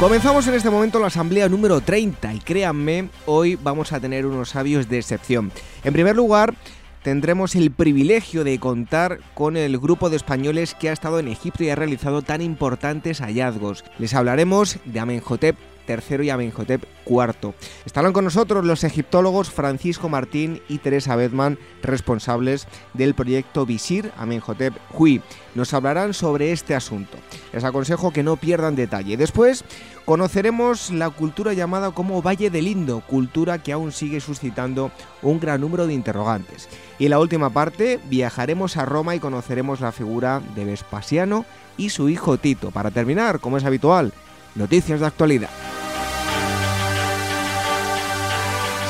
Comenzamos en este momento la asamblea número 30 y créanme, hoy vamos a tener unos sabios de excepción. En primer lugar, tendremos el privilegio de contar con el grupo de españoles que ha estado en Egipto y ha realizado tan importantes hallazgos. Les hablaremos de Amenhotep III y Amenhotep IV. Estarán con nosotros los egiptólogos Francisco Martín y Teresa Bedman, responsables del proyecto Visir Amenhotep Hui. Nos hablarán sobre este asunto. Les aconsejo que no pierdan detalle. Después conoceremos la cultura llamada como Valle del Indo, cultura que aún sigue suscitando un gran número de interrogantes. Y en la última parte viajaremos a Roma y conoceremos la figura de Vespasiano y su hijo Tito. Para terminar, como es habitual, noticias de actualidad.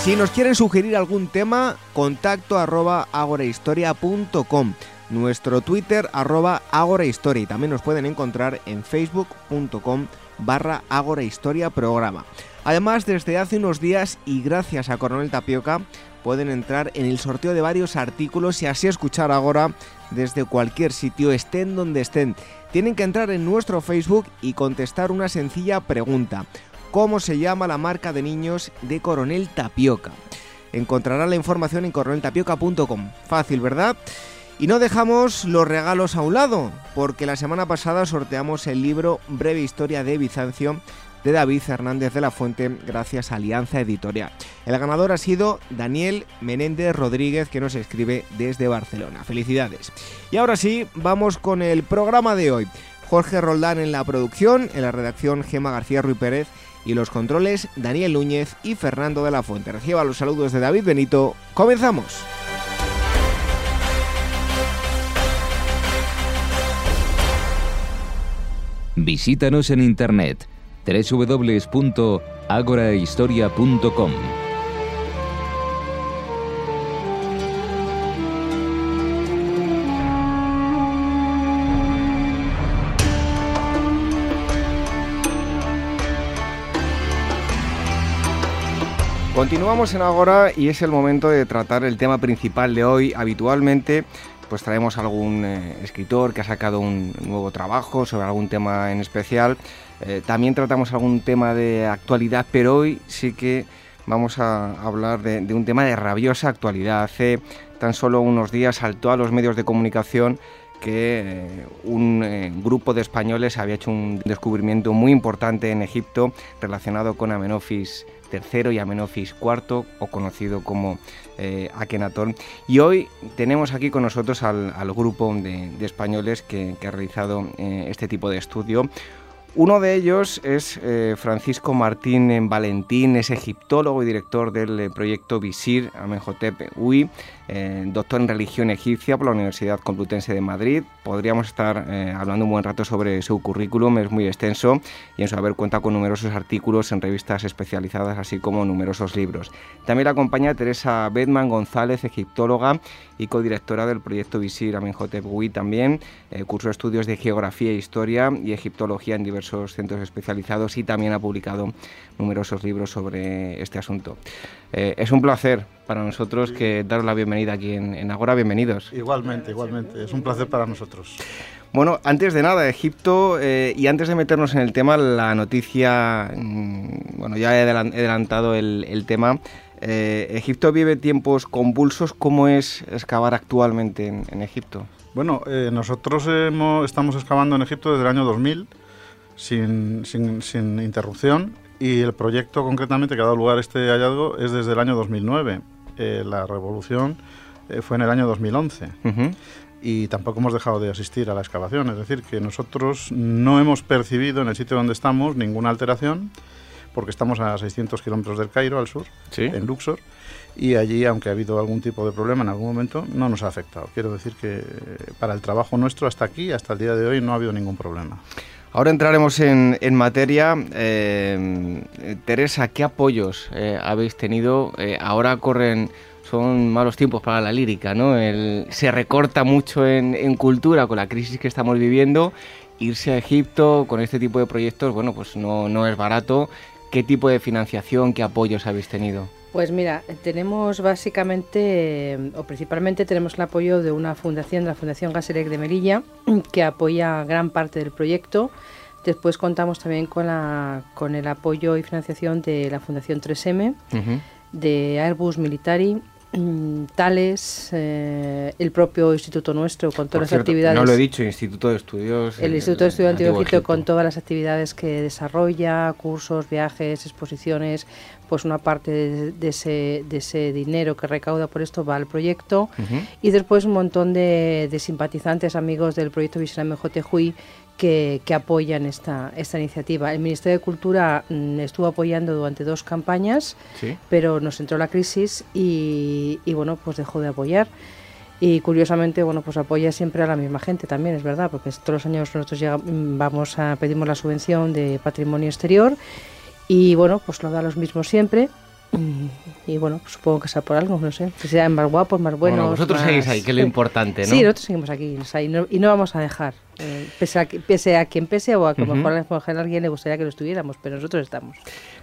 Si nos quieren sugerir algún tema, contacto arroba agorahistoria.com, nuestro Twitter arroba agorahistoria y también nos pueden encontrar en facebook.com barra agorahistoria programa. Además, desde hace unos días y gracias a Coronel Tapioca, pueden entrar en el sorteo de varios artículos y así escuchar Agora desde cualquier sitio, estén donde estén. Tienen que entrar en nuestro Facebook y contestar una sencilla pregunta cómo se llama la marca de niños de Coronel Tapioca. Encontrará la información en coroneltapioca.com. Fácil, ¿verdad? Y no dejamos los regalos a un lado, porque la semana pasada sorteamos el libro Breve Historia de Bizancio de David Hernández de la Fuente gracias a Alianza Editorial. El ganador ha sido Daniel Menéndez Rodríguez que nos escribe desde Barcelona. Felicidades. Y ahora sí, vamos con el programa de hoy. Jorge Roldán en la producción, en la redacción Gema García Ruiz Pérez y los controles Daniel Núñez y Fernando de la Fuente. Reciba los saludos de David Benito. Comenzamos. Visítanos en internet www.agorahistoria.com. Continuamos en Agora y es el momento de tratar el tema principal de hoy. Habitualmente pues traemos algún eh, escritor que ha sacado un nuevo trabajo sobre algún tema en especial. Eh, también tratamos algún tema de actualidad, pero hoy sí que vamos a hablar de, de, un tema de rabiosa actualidad. Hace tan solo unos días saltó a los medios de comunicación que eh, un eh, grupo de españoles había hecho un descubrimiento muy importante en Egipto relacionado con Amenofis III y Amenofis IV, o conocido como eh, Akenatón. Y hoy tenemos aquí con nosotros al, grupo de, españoles que, que, ha realizado eh, este tipo de estudio. Uno de ellos es eh, Francisco Martín Valentín, es egiptólogo y director del eh, proyecto Visir Amenhotep UI, eh, doctor en religión egipcia por la Universidad Complutense de Madrid. Podríamos estar eh, hablando un buen rato sobre su currículum, es muy extenso y en su haber cuenta con numerosos artículos en revistas especializadas, así como numerosos libros. También la acompaña Teresa Bedman González, egiptóloga y codirectora del proyecto Visir Amenhotep UI también, eh, curso de estudios de geografía e historia y egiptología en diversos centros especializados y también ha publicado numerosos libros sobre este asunto. Eh, es un placer para nosotros que daros la bienvenida aquí en, en Agora. Bienvenidos. Igualmente, igualmente. Es un placer para nosotros. Bueno, antes de nada, Egipto, eh, y antes de meternos en el tema, la noticia, mmm, bueno, ya he adelantado el, el tema. Eh, Egipto vive tiempos convulsos. ¿Cómo es excavar actualmente en, en Egipto? Bueno, eh, nosotros hemos, estamos excavando en Egipto desde el año 2000 sin, sin, sin, interrupción y el proyecto concretamente que ha dado lugar a este hallazgo es desde el año 2009. Eh, la revolución eh, fue en el año 2011. Uh -huh. Y tampoco hemos dejado de asistir a la excavación, es decir, que nosotros no hemos percibido en el sitio donde estamos ninguna alteración, porque estamos a 600 kilómetros del Cairo, al sur, ¿Sí? en Luxor, y allí, aunque ha habido algún tipo de problema en algún momento, no nos ha afectado. Quiero decir que para el trabajo nuestro hasta aquí, hasta el día de hoy, no ha habido ningún problema. Ahora entraremos en, materia. Eh, Teresa, ¿qué apoyos eh, habéis tenido? Eh, ahora corren, son malos tiempos para la lírica, ¿no? se recorta mucho en, cultura con la crisis que estamos viviendo. Irse a Egipto con este tipo de proyectos, bueno, pues no, no es barato. ¿Qué tipo de financiación, qué apoyos habéis tenido? Pues mira, tenemos básicamente, o principalmente tenemos el apoyo de una fundación, de la Fundación Gaserec de Melilla, que apoya gran parte del proyecto. Después contamos también con, la, con el apoyo y financiación de la Fundación 3M, de Airbus Militari tales, eh, el propio instituto nuestro con todas las actividades. No lo he dicho, Instituto de Estudios. El, Instituto de Estudios Antiguo Egipto con todas las actividades que desarrolla, cursos, viajes, exposiciones, pues una parte de, ese, de ese dinero que recauda por esto va al proyecto y después un montón de, simpatizantes, amigos del proyecto Visión Mejotejuy que, apoyan esta, esta iniciativa. El Ministerio de Cultura mm, estuvo apoyando durante dos campañas, pero nos entró la crisis y, bueno, pues dejó de apoyar. Y curiosamente, bueno, pues apoya siempre a la misma gente también, es verdad, porque todos los años nosotros mm, vamos a pedimos la subvención de patrimonio exterior y bueno, pues lo da los mismos siempre y bueno, pues supongo que sea por algo, no sé. Que sean más guapos, más buenos. Bueno, vosotros seguís ahí, que es lo importante, ¿no? Sí, nosotros seguimos aquí y no vamos a dejar. Eh, pese, a, pese, a, quien pese o a que mejor a alguien le gustaría que lo estuviéramos, pero nosotros estamos.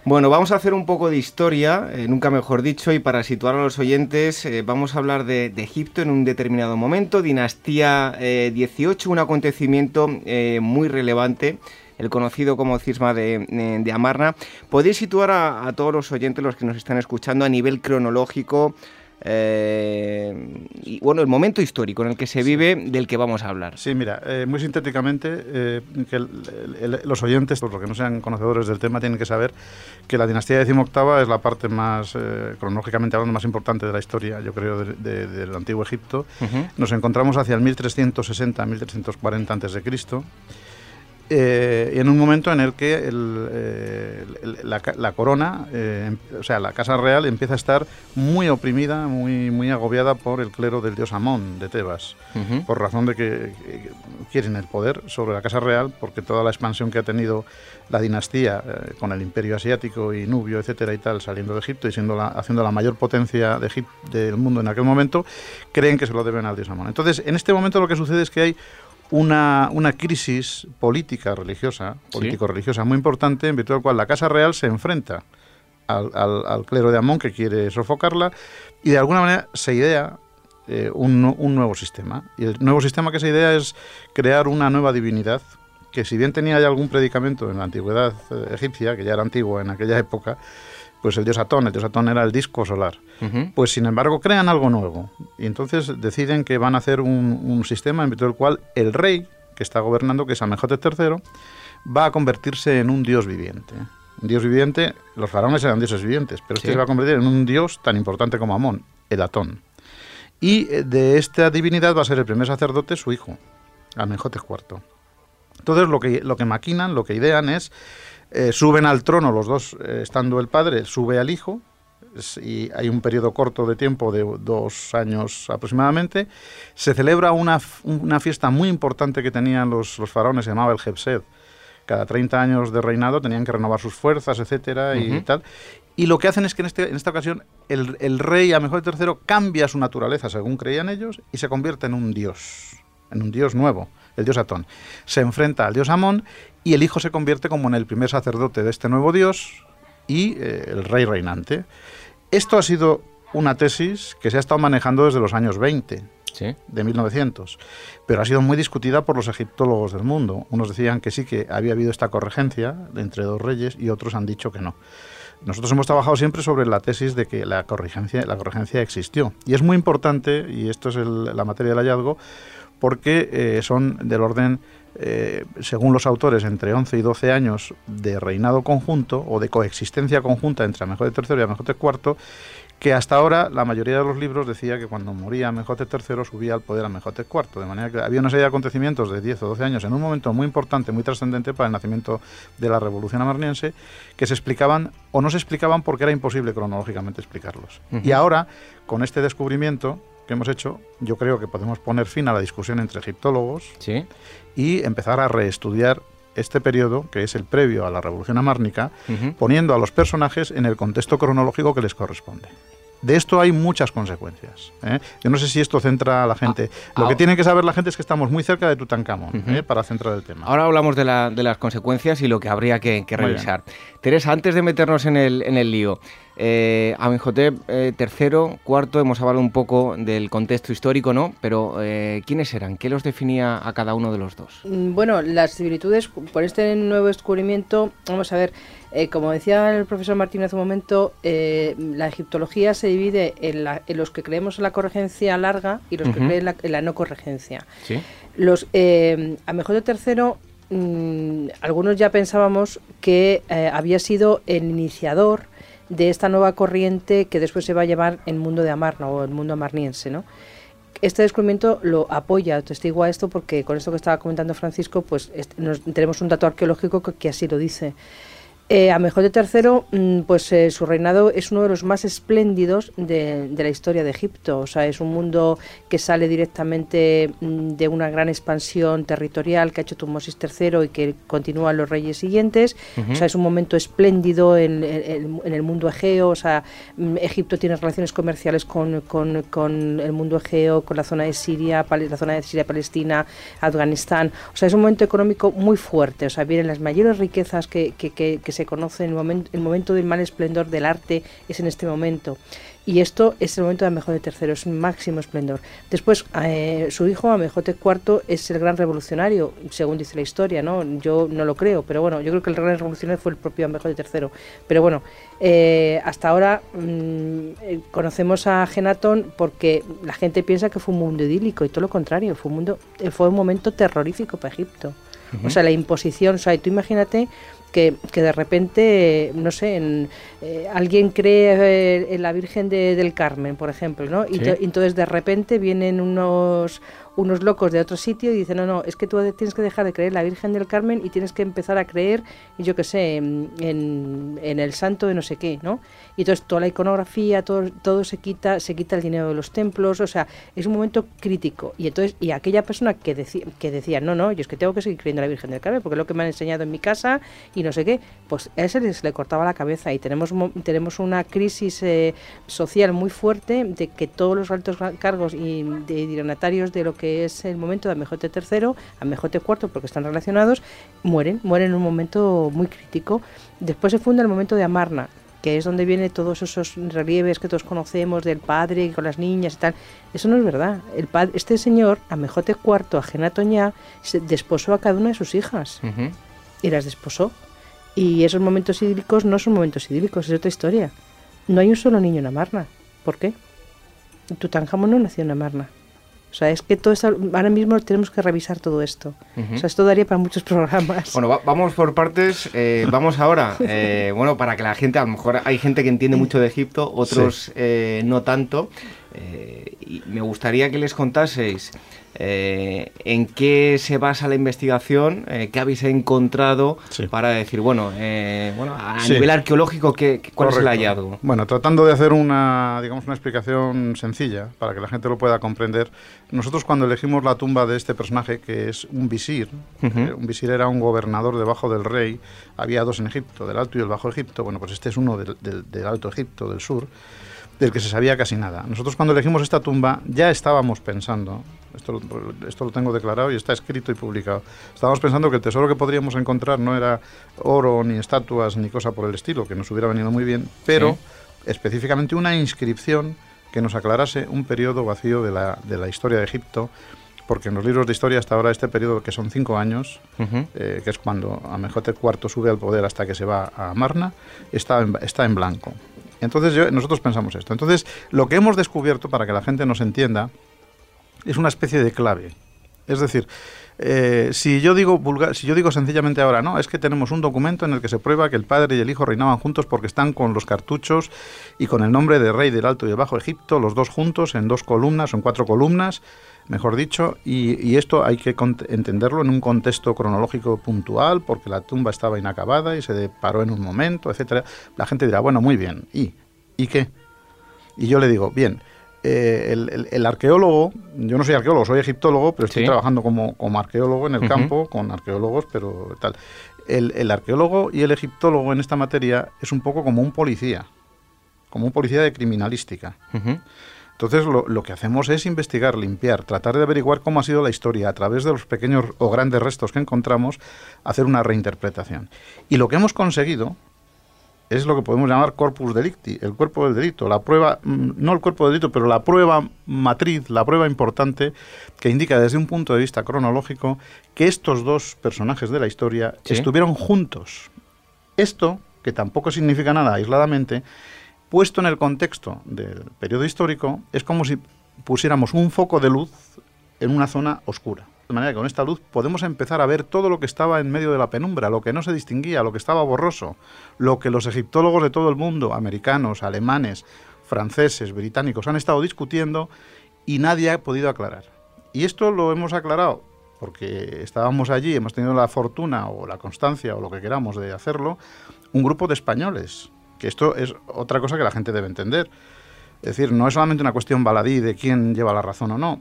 Bueno, vamos a hacer un poco de historia, eh, nunca mejor dicho, y para situar a los oyentes, eh, vamos a hablar de, Egipto en un determinado momento, dinastía 18, un acontecimiento muy relevante el conocido como cisma de, Amarna. ¿Podéis situar a, todos los oyentes, los que nos están escuchando, a nivel cronológico? Eh, y bueno, el momento histórico en el que se vive del que vamos a hablar. Sí, mira, eh, muy sintéticamente, eh, que los oyentes, por lo que no sean conocedores del tema, tienen que saber que la dinastía decimoctava es la parte más, cronológicamente hablando, más importante de la historia, yo creo, del antiguo Egipto. Nos encontramos hacia el 1360-1340 a.C., eh, en un momento en el que eh, la, corona, eh, o sea, la Casa Real empieza a estar muy oprimida, muy, muy agobiada por el clero del dios Amón de Tebas, por razón de que quieren el poder sobre la Casa Real, porque toda la expansión que ha tenido la dinastía con el imperio asiático y Nubio, etcétera y tal, saliendo de Egipto y siendo la, haciendo la mayor potencia de del mundo en aquel momento, creen que se lo deben al dios Amón. Entonces, en este momento lo que sucede es que hay una, una crisis política religiosa, político-religiosa muy importante, en virtud de la cual la Casa Real se enfrenta al, al, clero de Amón que quiere sofocarla y de alguna manera se idea eh, un, un, nuevo sistema. Y el nuevo sistema que se idea es crear una nueva divinidad que si bien tenía ya algún predicamento en la antigüedad eh, egipcia, que ya era antiguo en aquella época, pues el dios Atón, el dios Atón era el disco solar. Pues sin embargo crean algo nuevo y entonces deciden que van a hacer un, sistema en virtud del cual el rey que está gobernando, que es Amenhotep III, va a convertirse en un dios viviente. Un dios viviente, los faraones eran dioses vivientes, pero este se va a convertir en un dios tan importante como Amón, el Atón. Y eh, de esta divinidad va a ser el primer sacerdote su hijo, Amenhotep IV. Entonces lo que, lo que maquinan, lo que idean es eh, suben al trono los dos, eh, estando el padre, sube al hijo, y hay un periodo corto de tiempo de dos años aproximadamente. Se celebra una, fiesta muy importante que tenían los, los faraones, se llamaba el Jebsed. Cada 30 años de reinado tenían que renovar sus fuerzas, etcétera, y tal. Y lo que hacen es que en, este, en esta ocasión el, el rey mejor III cambia su naturaleza, según creían ellos, y se convierte en un dios, en un dios nuevo el dios Atón. Se enfrenta al dios Amón y el hijo se convierte como en el primer sacerdote de este nuevo dios y eh, el rey reinante. Esto ha sido una tesis que se ha estado manejando desde los años 20, de 1900, pero ha sido muy discutida por los egiptólogos del mundo. Unos decían que sí, que había habido esta corregencia entre dos reyes y otros han dicho que no. Nosotros hemos trabajado siempre sobre la tesis de que la corregencia, la corregencia existió. Y es muy importante, y esto es la materia del hallazgo, porque eh, son del orden, eh, según los autores, entre 11 y 12 años de reinado conjunto o de coexistencia conjunta entre Amenhotep III y Amenhotep IV, que hasta ahora la mayoría de los libros decía que cuando moría Amenhotep III subía al poder Amenhotep IV, de manera que había una serie de acontecimientos de 10 o 12 años en un momento muy importante, muy trascendente para el nacimiento de la revolución amarniense, que se explicaban o no se explicaban porque era imposible cronológicamente explicarlos. Y ahora, con este descubrimiento, que hemos hecho, yo creo que podemos poner fin a la discusión entre egiptólogos y empezar a reestudiar este periodo, que es el previo a la Revolución Amárnica, poniendo a los personajes en el contexto cronológico que les corresponde. De esto hay muchas consecuencias. ¿eh? Yo no sé si esto centra a la gente. Ah, Lo que tiene que saber la gente es que estamos muy cerca de Tutankamón ¿eh? para centrar el tema. Ahora hablamos de, las consecuencias y lo que habría que, revisar. Teresa, antes de meternos en el, en el lío, eh, Amenhotep eh, III, cuarto, hemos hablado un poco del contexto histórico, ¿no? Pero eh, ¿quiénes eran? ¿Qué los definía a cada uno de los dos? Mm, bueno, las similitudes por este nuevo descubrimiento, vamos a ver, eh, como decía el profesor Martínez hace un momento, la egiptología se divide en, los que creemos en la corregencia larga y los que creen en la, no corregencia. ¿Sí? Los Amenhotep III mm, algunos ya pensábamos que había sido el iniciador de esta nueva corriente que después se va a llamar el mundo de Amarna o el mundo amarniense, ¿no? Este descubrimiento lo apoya, testigo a esto, porque con esto que estaba comentando Francisco, pues tenemos un dato arqueológico que así lo dice. Eh, a mejor de tercero, mm, pues eh, su reinado es uno de los más espléndidos de, la historia de Egipto. O sea, es un mundo que sale directamente mm, de una gran expansión territorial que ha hecho Tutmosis III y que continúan los reyes siguientes. O sea, es un momento espléndido en, el mundo egeo. O sea, mm, Egipto tiene relaciones comerciales con, el mundo egeo, con la zona de Siria, la zona de Siria-Palestina, Afganistán. O sea, es un momento económico muy fuerte. O sea, vienen las mayores riquezas que, que, que se conoce, el momento, el momento del mal esplendor del arte es en este momento. Y esto es el momento de Amejote III, es un máximo esplendor. Después, eh, su hijo, Amejote IV, es el gran revolucionario, según dice la historia, ¿no? Yo no lo creo, pero bueno, yo creo que el gran revolucionario fue el propio Amejote III. Pero bueno, eh, hasta ahora mm, eh, conocemos a Genatón porque la gente piensa que fue un mundo idílico y todo lo contrario, fue un, mundo, fue un momento terrorífico para Egipto. O sea, la imposición, o sea, tú imagínate que, que de repente, no sé, en, eh, alguien cree eh, en la Virgen del Carmen, por ejemplo, ¿no? Y, y entonces de repente vienen unos unos locos de otro sitio y dicen, no, no, es que tú tienes que dejar de creer en la Virgen del Carmen y tienes que empezar a creer, yo qué sé, en, el santo de no sé qué, ¿no? Y entonces toda la iconografía, todo, todo se quita, se quita el dinero de los templos, o sea, es un momento crítico. Y entonces, y aquella persona que, decía que decía, no, no, yo es que tengo que seguir creyendo en la Virgen del Carmen, porque es lo que me han enseñado en mi casa y no sé qué, pues a ese les le cortaba la cabeza y tenemos, tenemos una crisis eh, social muy fuerte de que todos los altos cargos y de dignatarios de lo que que es el momento de Amejote III, Amejote IV, porque están relacionados, mueren, mueren en un momento muy crítico. Después se funda el momento de Amarna, que es donde vienen todos esos relieves que todos conocemos del padre con las niñas y tal. Eso no es verdad. El padre, este señor, Amejote IV, Ajenatoña, se desposó a cada una de sus hijas y las desposó. Y esos momentos idílicos no son momentos idílicos, es otra historia. No hay un solo niño en Amarna. ¿Por qué? Tutankamón no nació en Amarna. O sea, es que todo ahora mismo tenemos que revisar todo esto. O sea, esto daría para muchos programas. Bueno, vamos por partes. Eh, vamos ahora. Eh, bueno, para que la gente, a lo mejor hay gente que entiende mucho de Egipto, otros eh, no tanto. Y me gustaría que les contaseis eh, ¿En qué se basa la investigación? Eh, ¿Qué habéis encontrado para decir, bueno, eh, bueno a nivel arqueológico, ¿qué, ¿cuál es el hallazgo? Bueno, tratando de hacer una, digamos, una explicación sencilla para que la gente lo pueda comprender, nosotros cuando elegimos la tumba de este personaje, que es un visir, un visir era un gobernador debajo del rey, había dos en Egipto, del Alto y el Bajo Egipto, bueno, pues este es uno del, del Alto Egipto, del sur, del que se sabía casi nada. Nosotros cuando elegimos esta tumba ya estábamos pensando, esto, esto lo tengo declarado y está escrito y publicado, estábamos pensando que el tesoro que podríamos encontrar no era oro, ni estatuas, ni cosa por el estilo, que nos hubiera venido muy bien, pero específicamente una inscripción que nos aclarase un periodo vacío de la, de la historia de Egipto, porque en los libros de historia hasta ahora este periodo, que son cinco años, eh, que es cuando Amenhotep IV sube al poder hasta que se va a Marna, está está en blanco. Entonces nosotros pensamos esto. Entonces lo que hemos descubierto, para que la gente nos entienda, es una especie de clave. Es decir, eh, si, yo digo si yo digo sencillamente ahora, no, es que tenemos un documento en el que se prueba que el padre y el hijo reinaban juntos porque están con los cartuchos y con el nombre de rey del Alto y del Bajo Egipto, los dos juntos, en dos columnas o en cuatro columnas, mejor dicho, y, esto hay que entenderlo en un contexto cronológico puntual, porque la tumba estaba inacabada y se paró en un momento, etcétera. La gente dirá, bueno, muy bien, ¿y? ¿Y qué? Y yo le digo, bien, eh, el, arqueólogo, yo no soy arqueólogo, soy egiptólogo, pero estoy trabajando como, como, arqueólogo en el campo, con arqueólogos, pero tal. El, arqueólogo y el egiptólogo en esta materia es un poco como un policía, como un policía de criminalística. Entonces lo, que hacemos es investigar, limpiar, tratar de averiguar cómo ha sido la historia a través de los pequeños o grandes restos que encontramos, hacer una reinterpretación. Y lo que hemos conseguido es lo que podemos llamar corpus delicti, el cuerpo del delito, la prueba, mm, no el cuerpo del delito, pero la prueba matriz, la prueba importante que indica desde un punto de vista cronológico que estos dos personajes de la historia estuvieron juntos. Esto, que tampoco significa nada aisladamente, puesto en el contexto del periodo histórico, es como si pusiéramos un foco de luz en una zona oscura. Manera que con esta luz podemos empezar a ver todo lo que estaba en medio de la penumbra, lo que no se distinguía, lo que estaba borroso, lo que los egiptólogos de todo el mundo, americanos, alemanes, franceses, británicos, han estado discutiendo y nadie ha podido aclarar. Y esto lo hemos aclarado porque estábamos allí, hemos tenido la fortuna o la constancia o lo que queramos de hacerlo, un grupo de españoles, que esto es otra cosa que la gente debe entender. Es decir, no es solamente una cuestión baladí de quién lleva la razón o no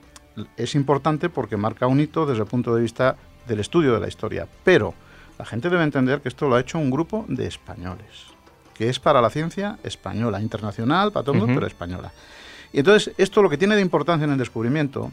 es importante porque marca un hito desde el punto de vista del estudio de la historia. Pero la gente debe entender que esto lo ha hecho un grupo de españoles, que es para la ciencia española, internacional, para todo el mundo, pero española. Y entonces, esto lo que tiene de importancia en el descubrimiento,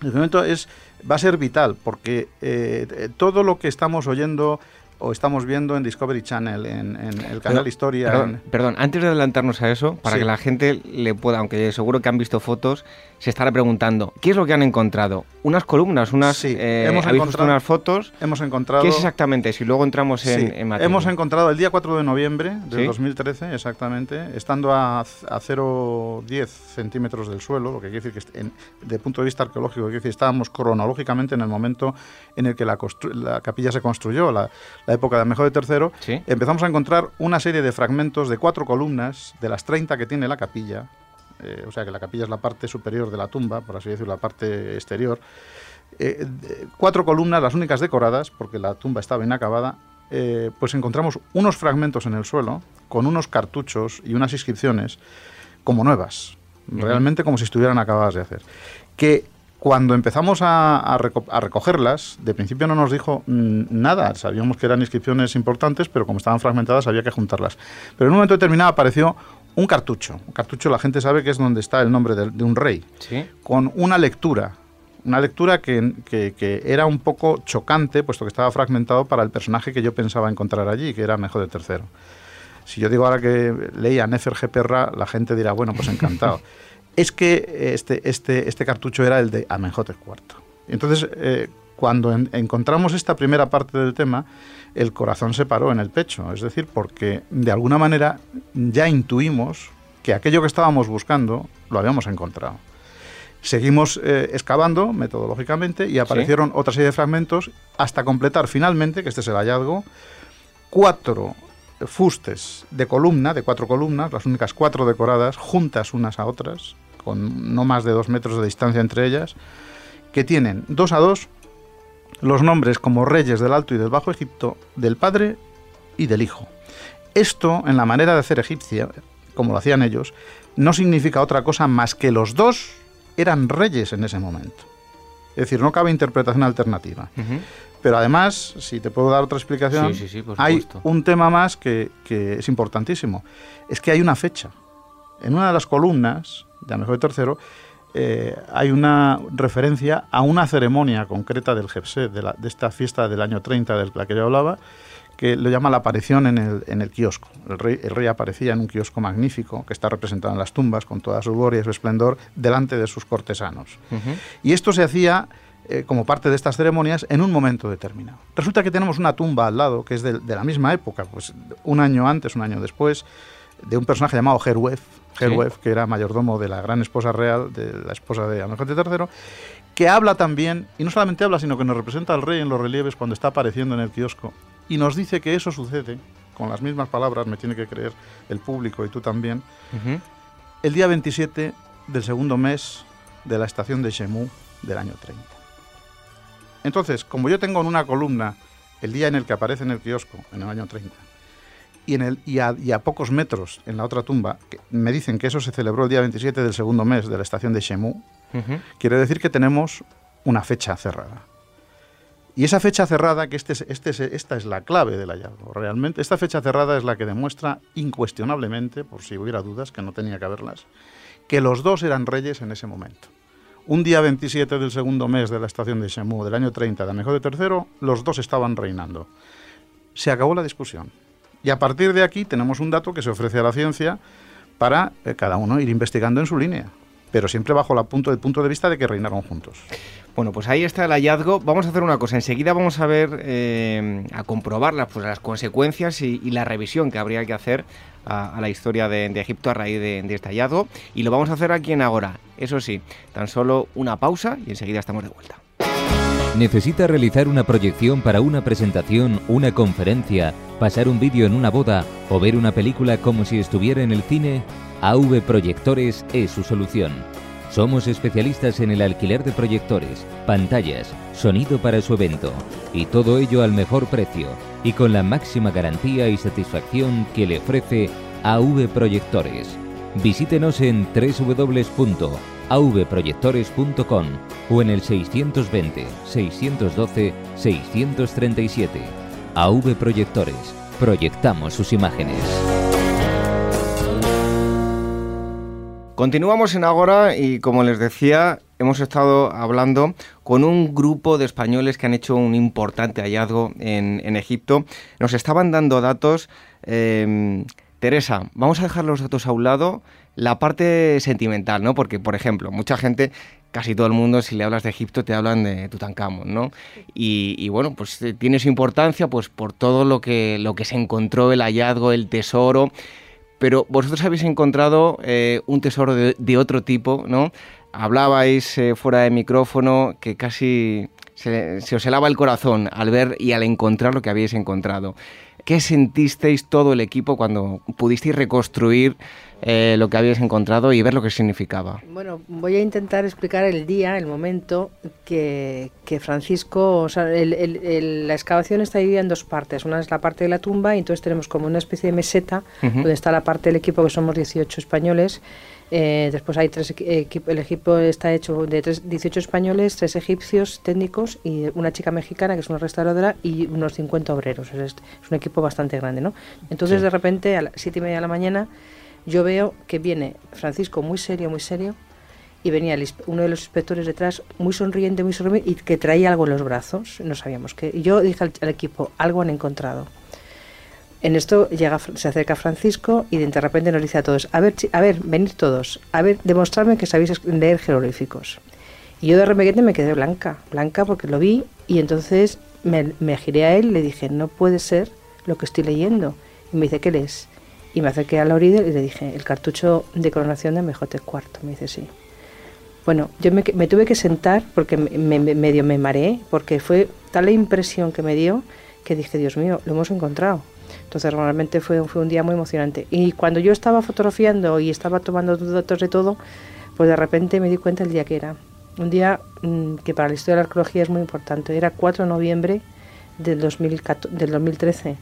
el descubrimiento es, va a ser vital, porque eh, todo lo que estamos oyendo o estamos viendo en Discovery Channel, en, el canal Historia. Perdón, antes de adelantarnos a eso, para que la gente le pueda, aunque seguro que han visto fotos, se estará preguntando, ¿qué es lo que han encontrado? Unas columnas, unas... Sí, eh, hemos encontrado unas fotos. Hemos encontrado... ¿Qué es exactamente? Si luego entramos en, materia. Hemos encontrado el día 4 de noviembre del 2013, exactamente, estando a, a 0,10 centímetros del suelo, lo que quiere decir que, en, de punto de vista arqueológico, quiere decir estábamos cronológicamente en el momento en el que la, la capilla se construyó, la, la época de Mejor de III, empezamos a encontrar una serie de fragmentos de cuatro columnas, de las 30 que tiene la capilla, eh, o sea que la capilla es la parte superior de la tumba, por así decirlo, la parte exterior. Eh, cuatro columnas, las únicas decoradas, porque la tumba estaba inacabada, eh, pues encontramos unos fragmentos en el suelo con unos cartuchos y unas inscripciones como nuevas, realmente como si estuvieran acabadas de hacer. Que cuando empezamos a, recogerlas, de principio no nos dijo mm, nada, sabíamos que eran inscripciones importantes, pero como estaban fragmentadas había que juntarlas. Pero en un momento determinado apareció un cartucho. Un cartucho la gente sabe que es donde está el nombre de, un rey, con una lectura. Una lectura que, era un poco chocante, puesto que estaba fragmentado para el personaje que yo pensaba encontrar allí, que era Mejor de Tercero. Si yo digo ahora que leía Nefer Perra, la gente dirá, bueno, pues encantado. es que este, este, este cartucho era el de Amenhotep IV. Entonces, eh, cuando encontramos esta primera parte del tema, el corazón se paró en el pecho, es decir, porque de alguna manera ya intuimos que aquello que estábamos buscando lo habíamos encontrado. Seguimos eh, excavando metodológicamente y aparecieron otra serie de fragmentos hasta completar finalmente, que este es el hallazgo, cuatro fustes de columna, de cuatro columnas, las únicas cuatro decoradas, juntas unas a otras, con no más de dos metros de distancia entre ellas, que tienen dos a dos los nombres como reyes del Alto y del Bajo Egipto del padre y del hijo. Esto, en la manera de hacer egipcia, como lo hacían ellos, no significa otra cosa más que los dos eran reyes en ese momento. Es decir, no cabe interpretación alternativa. Pero además, si te puedo dar otra explicación, hay un tema más que, que, es importantísimo. Es que hay una fecha. En una de las columnas de Mejor Tercero, eh, hay una referencia a una ceremonia concreta del Jepset, de, de, esta fiesta del año 30 de la que yo hablaba, que lo llama la aparición en el, en el kiosco. El rey, el rey, aparecía en un kiosco magnífico que está representado en las tumbas con toda su gloria y su esplendor delante de sus cortesanos. Y esto se hacía eh, como parte de estas ceremonias en un momento determinado. Resulta que tenemos una tumba al lado que es de, de la misma época, pues un año antes, un año después, de un personaje llamado Herwef, que era mayordomo de la gran esposa real, de la esposa de Amenhotep III, que habla también, y no solamente habla, sino que nos representa al rey en los relieves cuando está apareciendo en el kiosco, y nos dice que eso sucede, con las mismas palabras, me tiene que creer el público y tú también, el día 27 del segundo mes de la estación de Shemu del año 30. Entonces, como yo tengo en una columna el día en el que aparece en el kiosco, en el año 30, y, en el, y, a, pocos metros en la otra tumba, me dicen que eso se celebró el día 27 del segundo mes de la estación de Shemu, quiere decir que tenemos una fecha cerrada. Y esa fecha cerrada, que este, este, esta es la clave del hallazgo, realmente, esta fecha cerrada es la que demuestra incuestionablemente, por si hubiera dudas, que no tenía que haberlas, que los dos eran reyes en ese momento. Un día 27 del segundo mes de la estación de Shemu del año 30 de Amejo de Tercero, los dos estaban reinando. Se acabó la discusión. Y a partir de aquí tenemos un dato que se ofrece a la ciencia para eh, cada uno ir investigando en su línea, pero siempre bajo la punto, el punto de vista de que reinaron juntos. Bueno, pues ahí está el hallazgo. Vamos a hacer una cosa. Enseguida vamos a ver, eh, a comprobar las, pues, las consecuencias y, la revisión que habría que hacer a, la historia de, Egipto a raíz de, de, este hallazgo. Y lo vamos a hacer aquí en Agora. Eso sí, tan solo una pausa y enseguida estamos de vuelta. ¿Necesita realizar una proyección para una presentación, una conferencia, pasar un vídeo en una boda o ver una película como si estuviera en el cine? AV Proyectores es su solución somos especialistas en el alquiler de proyectores, pantallas, sonido para su evento y todo ello al mejor precio y con la máxima garantía y satisfacción que le ofrece AV Proyectores. Visítenos en www.avproyectores.com o en el 620 612 637. AV Proyectores. Proyectamos sus imágenes. Continuamos en Agora y como les decía, hemos estado hablando con un grupo de españoles que han hecho un importante hallazgo en, Egipto. Nos estaban dando datos. Em, Teresa, vamos a dejar los datos a un lado. La parte sentimental, ¿no? Porque, por ejemplo, mucha gente, casi todo el mundo, si le hablas de Egipto, te hablan de Tutankamón, ¿no? Y, bueno, pues eh, tiene su importancia pues por todo lo que, lo que se encontró, el hallazgo, el tesoro pero vosotros habéis encontrado eh, un tesoro de, otro tipo, ¿no? Hablabais eh, fuera de micrófono que casi se, os helaba el corazón al ver y al encontrar lo que habéis encontrado. ¿Qué sentisteis todo el equipo cuando pudisteis reconstruir eh, lo que habíais encontrado y ver lo que significaba? Bueno, voy a intentar explicar el día, el momento que, Francisco, o sea, la excavación está dividida en dos partes. Una es la parte de la tumba y entonces tenemos como una especie de meseta donde está la parte del equipo que somos 18 españoles eh, después hay tres equipos, el equipo está hecho de 18 españoles, tres egipcios técnicos y una chica mexicana que es una restauradora y unos 50 obreros. Es, un equipo bastante grande, ¿no? Entonces de repente a las siete y media de la mañana yo veo que viene Francisco muy serio, muy serio y venía uno de los inspectores detrás muy sonriente, muy sonriente y que traía algo en los brazos. No sabíamos qué. Yo dije al equipo, algo han encontrado. En esto llega, se acerca Francisco y de repente nos dice a todos, a ver, a ver, venid todos, a ver, demostrarme que sabéis leer jeroglíficos. Y yo de repente me quedé blanca, blanca porque lo vi y entonces me, giré a él le dije, no puede ser lo que estoy leyendo. Y me dice, ¿qué lees? Y me acerqué a la orilla y le dije, el cartucho de coronación de MJ IV. Me dice, sí. Bueno, yo me, tuve que sentar porque me, medio me mareé, porque fue tal la impresión que me dio que dije, Dios mío, lo hemos encontrado. Entonces realmente fue, fue un día muy emocionante. Y cuando yo estaba fotografiando y estaba tomando datos de todo, pues de repente me di cuenta el día que era. Un día mm, que para la historia de la arqueología es muy importante. Era 4 de noviembre del, 2014, del 2013.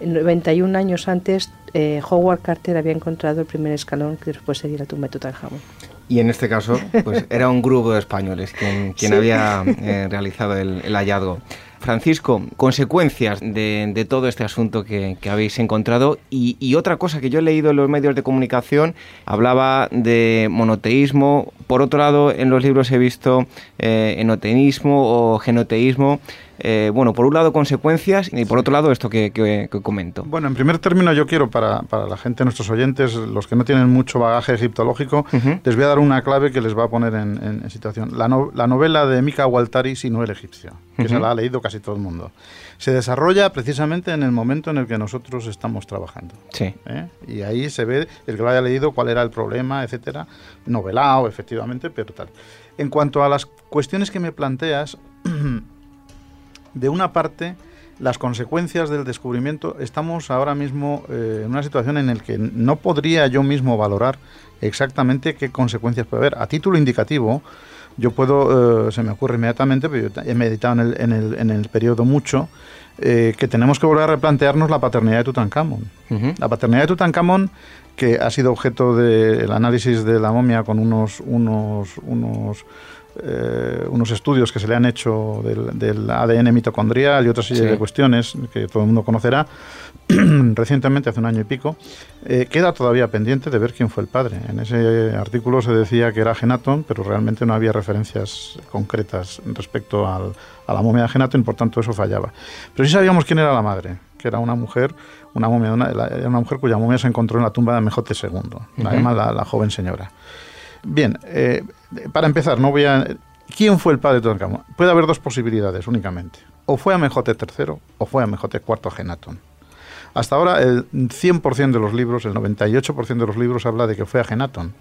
91 años antes, eh, Howard Carter había encontrado el primer escalón que después sería la tumba de Tutankamón. Y en este caso, pues era un grupo de españoles quien, quien había eh, realizado el, el hallazgo. Francisco, consecuencias de, todo este asunto que, habéis encontrado y, otra cosa que yo he leído en los medios de comunicación, hablaba de monoteísmo, por otro lado en los libros he visto eh, enoteísmo o genoteísmo. Eh, bueno, por un lado consecuencias y por otro lado esto que, comento. Bueno, en primer término yo quiero para, la gente, nuestros oyentes, los que no tienen mucho bagaje egiptológico, les voy a dar una clave que les va a poner en, situación. La, novela de Mika Waltari, Si no el egipcio, que se la ha leído casi todo el mundo, se desarrolla precisamente en el momento en el que nosotros estamos trabajando. Sí. ¿eh? Y ahí se ve, el que lo haya leído, cuál era el problema, etcétera, novelado, efectivamente, pero tal. En cuanto a las cuestiones que me planteas, de una parte, las consecuencias del descubrimiento, estamos ahora mismo eh, en una situación en la que no podría yo mismo valorar exactamente qué consecuencias puede haber. A título indicativo, Yo puedo, eh, se me ocurre inmediatamente, pero yo he meditado en el, en el, en el periodo mucho, eh, que tenemos que volver a replantearnos la paternidad de Tutankamón. La paternidad de Tutankamón, que ha sido objeto del análisis de la momia con unos, unos, unos eh, unos estudios que se le han hecho del, ADN mitocondrial y otra serie de cuestiones que todo el mundo conocerá recientemente, hace un año y pico, eh, queda todavía pendiente de ver quién fue el padre. En ese artículo se decía que era Genatón, pero realmente no había referencias concretas respecto a la momia de Genatón, por tanto eso fallaba. Pero sí sabíamos quién era la madre, que era una mujer, una momia, una, una mujer cuya momia se encontró en la tumba de Mejote II, además la joven señora. Bien, eh, para empezar, no voy a... ¿Quién fue el padre de Tutankamón? Puede haber dos posibilidades únicamente. O fue Amenhotep III o fue Amenhotep IV Genatón. Hasta ahora el 100% de los libros, el 98% de los libros habla de que fue Agenatón,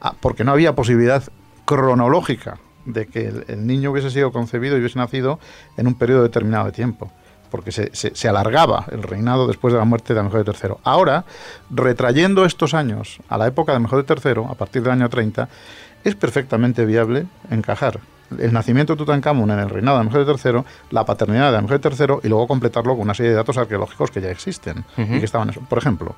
ah, porque no había posibilidad cronológica de que el, niño hubiese sido concebido y hubiese nacido en un periodo determinado de tiempo porque se, se, alargaba el reinado después de la muerte de Amenhotep III. Ahora, retrayendo estos años a la época de Amenhotep III, a partir del año 30, es perfectamente viable encajar el nacimiento de Tutankamón en el reinado de Amenhotep III, la paternidad de Amenhotep III y luego completarlo con una serie de datos arqueológicos que ya existen y que estaban eso. Por ejemplo,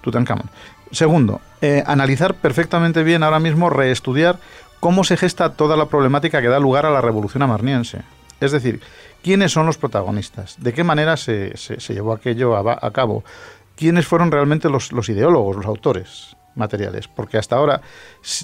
Tutankamón. Segundo, eh, analizar perfectamente bien ahora mismo, reestudiar cómo se gesta toda la problemática que da lugar a la revolución amarniense. Es decir, quiénes son los protagonistas, de qué manera se, se, llevó aquello a, cabo, quiénes fueron realmente los, los ideólogos, los autores materiales, porque hasta ahora,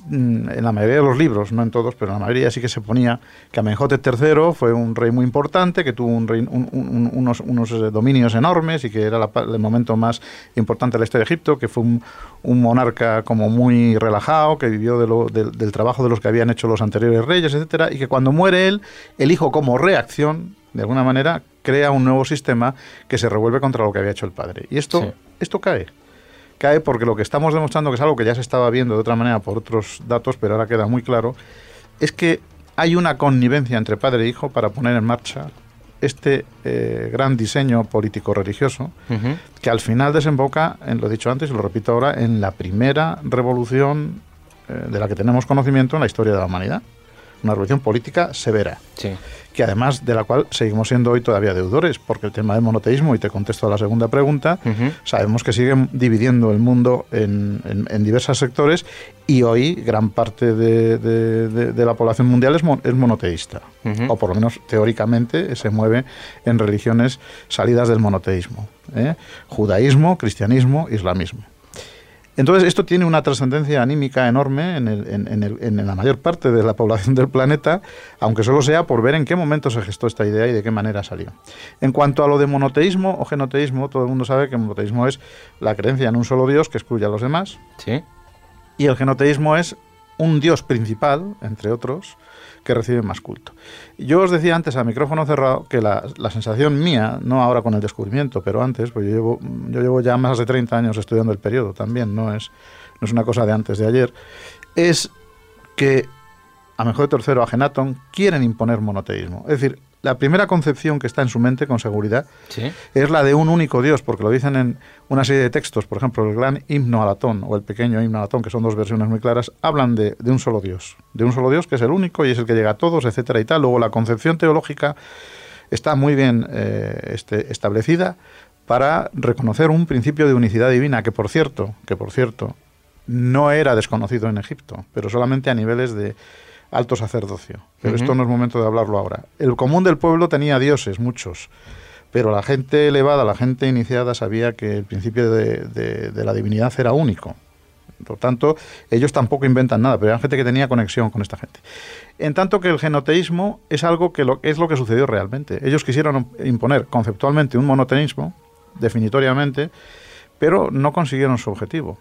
mm, en la mayoría de los libros, no en todos, pero en la mayoría sí que se ponía que Amenhotep III fue un rey muy importante, que tuvo un unos, unos, eh, dominios enormes y que era el momento más importante de la historia de Egipto, que fue un, monarca como muy relajado, que vivió del trabajo de los que habían hecho los anteriores reyes, etcétera, y que cuando muere él, el hijo como reacción, de alguna manera, crea un nuevo sistema que se revuelve contra lo que había hecho el padre. Y esto, esto cae cae porque lo que estamos demostrando, que es algo que ya se estaba viendo de otra manera por otros datos, pero ahora queda muy claro, es que hay una connivencia entre padre e hijo para poner en marcha este eh, gran diseño político-religioso que al final desemboca, en lo dicho antes y lo repito ahora, en la primera revolución eh, de la que tenemos conocimiento en la historia de la humanidad. Una revolución política severa. Sí que además de la cual seguimos siendo hoy todavía deudores, porque el tema del monoteísmo, y te contesto a la segunda pregunta, sabemos que siguen dividiendo el mundo en, en, diversos sectores y hoy gran parte de, de, la población mundial es, es monoteísta, o por lo menos teóricamente se mueve en religiones salidas del monoteísmo, ¿eh? judaísmo, cristianismo, islamismo. Entonces, esto tiene una trascendencia anímica enorme en, la mayor parte de la población del planeta, aunque solo sea por ver en qué momento se gestó esta idea y de qué manera salió. En cuanto a lo de monoteísmo o genoteísmo, todo el mundo sabe que monoteísmo es la creencia en un solo Dios que excluye a los demás. Sí. Y el genoteísmo es un Dios principal, entre otros, que reciben más culto. Yo os decía antes a micrófono cerrado que la, sensación mía, no ahora con el descubrimiento, pero antes, pues yo llevo, yo llevo ya más de 30 años estudiando el periodo también, no es, no es una cosa de antes de ayer, es que a mejor de tercero a Genatón quieren imponer monoteísmo. Es decir, la primera concepción que está en su mente, con seguridad, es la de un único Dios, porque lo dicen en una serie de textos, por ejemplo, el gran himno a Latón o el pequeño himno a Latón, que son dos versiones muy claras, hablan de, un solo Dios, de un solo Dios que es el único y es el que llega a todos, etcétera y tal. Luego la concepción teológica está muy bien eh, este, establecida para reconocer un principio de unicidad divina que, por cierto, que por cierto, no era desconocido en Egipto, pero solamente a niveles de alto sacerdocio. Pero esto no es momento de hablarlo ahora. El común del pueblo tenía dioses, muchos. Pero la gente elevada, la gente iniciada, sabía que el principio de, la divinidad era único. Por tanto, ellos tampoco inventan nada, pero eran gente que tenía conexión con esta gente. En tanto que el genoteísmo es algo que es lo que sucedió realmente. Ellos quisieron imponer conceptualmente un monoteísmo, definitoriamente, pero no consiguieron su objetivo.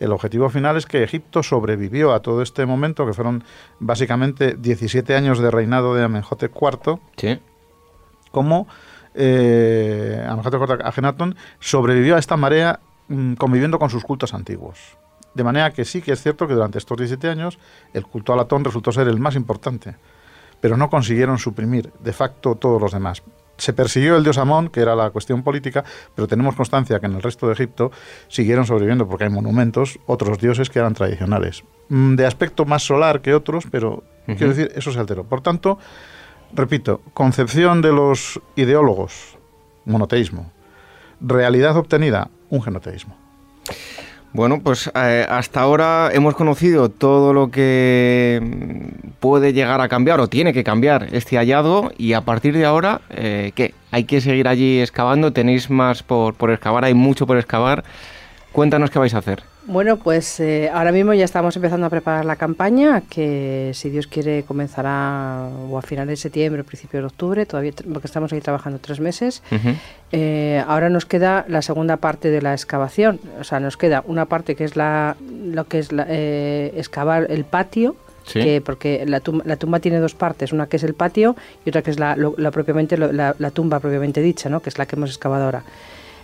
El objetivo final es que Egipto sobrevivió a todo este momento, que fueron básicamente 17 años de reinado de Amenhotep IV, sí. como eh, Amenhotep IV Agenatón sobrevivió a esta marea mm, conviviendo con sus cultos antiguos. De manera que sí que es cierto que durante estos 17 años el culto a Latón resultó ser el más importante, pero no consiguieron suprimir de facto todos los demás. Se persiguió el dios Amón, que era la cuestión política, pero tenemos constancia que en el resto de Egipto siguieron sobreviviendo porque hay monumentos, otros dioses que eran tradicionales. Mm, de aspecto más solar que otros, pero quiero decir, eso se alteró. Por tanto, repito, concepción de los ideólogos, monoteísmo. Realidad obtenida, un genoteísmo. Bueno, pues eh, hasta ahora hemos conocido todo lo que puede llegar a cambiar o tiene que cambiar este hallazgo y a partir de ahora, eh. ¿Hay que seguir allí excavando? ¿Tenéis más por, por excavar? ¿Hay mucho por excavar? Cuéntanos qué vais a hacer. Bueno, pues eh, ahora mismo ya estamos empezando a preparar la campaña, que si Dios quiere comenzará o a finales de septiembre o principios de octubre, todavía porque estamos ahí trabajando tres meses. Eh, ahora nos queda la segunda parte de la excavación, o sea, nos queda una parte que es la lo que es la, eh, excavar el patio, Que, porque la tumba, la tumba, tiene dos partes, una que es el patio y otra que es la, propiamente la, la, tumba propiamente dicha, ¿no? que es la que hemos excavado ahora.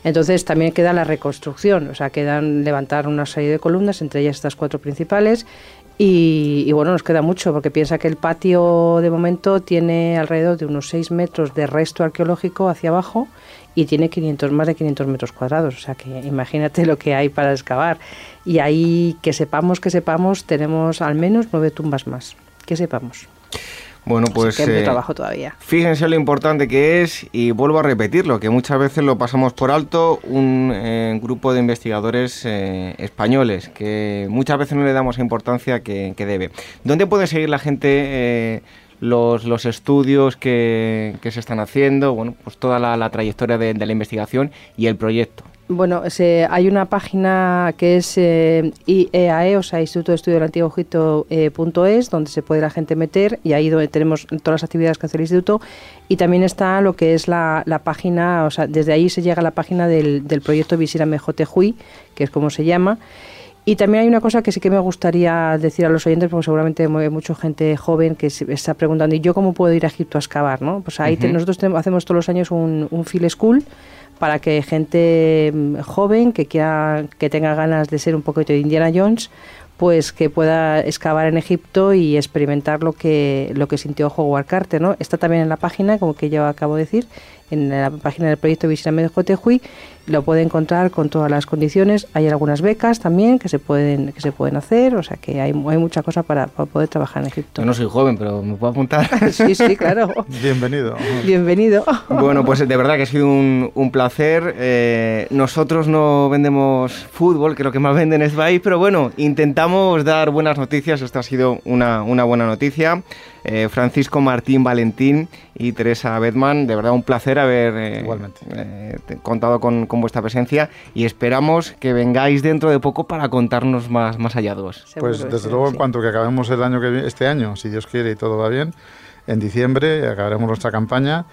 Entonces también queda la reconstrucción, o sea, quedan levantar una serie de columnas, entre ellas estas cuatro principales, y, bueno, nos queda mucho porque piensa que el patio de momento tiene alrededor de unos 6 metros de resto arqueológico hacia abajo y tiene 500, más de 500 metros cuadrados. O sea que imagínate lo que hay para excavar. Y ahí, que sepamos, que sepamos, tenemos al menos nueve tumbas más. Que sepamos. Bueno, pues eh, trabajo todavía. fíjense lo importante que es y vuelvo a repetirlo, que muchas veces lo pasamos por alto, un eh, grupo de investigadores eh, españoles que muchas veces no le damos la importancia que, debe. ¿Dónde puede seguir la gente los, los, estudios que, se están haciendo, bueno, pues toda la, trayectoria de la investigación y el proyecto? Bueno, hay una página que es eh, IEAE, e, o sea, Instituto de Estudio del Antiguo Egipto eh, es, donde se puede la gente meter y ahí donde tenemos todas las actividades que hace el instituto. Y también está lo que es la, la página, o sea, desde ahí se llega a la página del, del proyecto Visira Mejotejuy, que es como se llama. Y también hay una cosa que sí que me gustaría decir a los oyentes, porque seguramente hay mucha gente joven que se está preguntando, ¿y yo cómo puedo ir a Egipto a excavar? ¿no? Pues ahí nosotros hacemos todos los años un, un field school para que gente mm, joven que quiera que tenga ganas de ser un poquito de Indiana Jones pues que pueda excavar en Egipto y experimentar lo que lo que sintió Howard Carter, ¿no? Está también en la página, como que yo acabo de decir, en la página del proyecto Visita Mejotejuy, lo puede encontrar con todas las condiciones. Hay algunas becas también que se pueden que se pueden hacer, o sea que hay, hay mucha cosa para, poder trabajar en Egipto. Yo no soy joven, pero me puedo apuntar. sí, sí, claro. Bienvenido. Bienvenido. Bueno, pues de verdad que ha sido un, un placer. Eh, nosotros no vendemos fútbol, que lo que más venden es Vice, pero bueno, intentamos dar buenas noticias. Esta ha sido una, una buena noticia. Eh, Francisco Martín Valentín y Teresa Bedman. De verdad, un placer haber eh, eh, contado con, vuestra presencia y esperamos que vengáis dentro de poco para contarnos más, más hallazgos. Pues desde luego, en cuanto que acabemos el año que este año, si Dios quiere y todo va bien, en diciembre acabaremos nuestra campaña.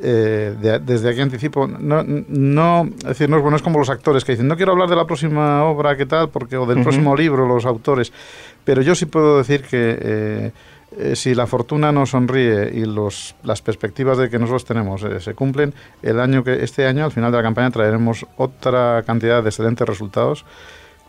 desde aquí anticipo, no, no, es decir, no es bueno, es como los actores que dicen, no quiero hablar de la próxima obra, ¿qué tal? Porque, o del próximo libro, los autores, pero yo sí puedo decir que eh, si la fortuna nos sonríe y los, las perspectivas de que nosotros tenemos eh, se cumplen, el año que este año, al final de la campaña, traeremos otra cantidad de excelentes resultados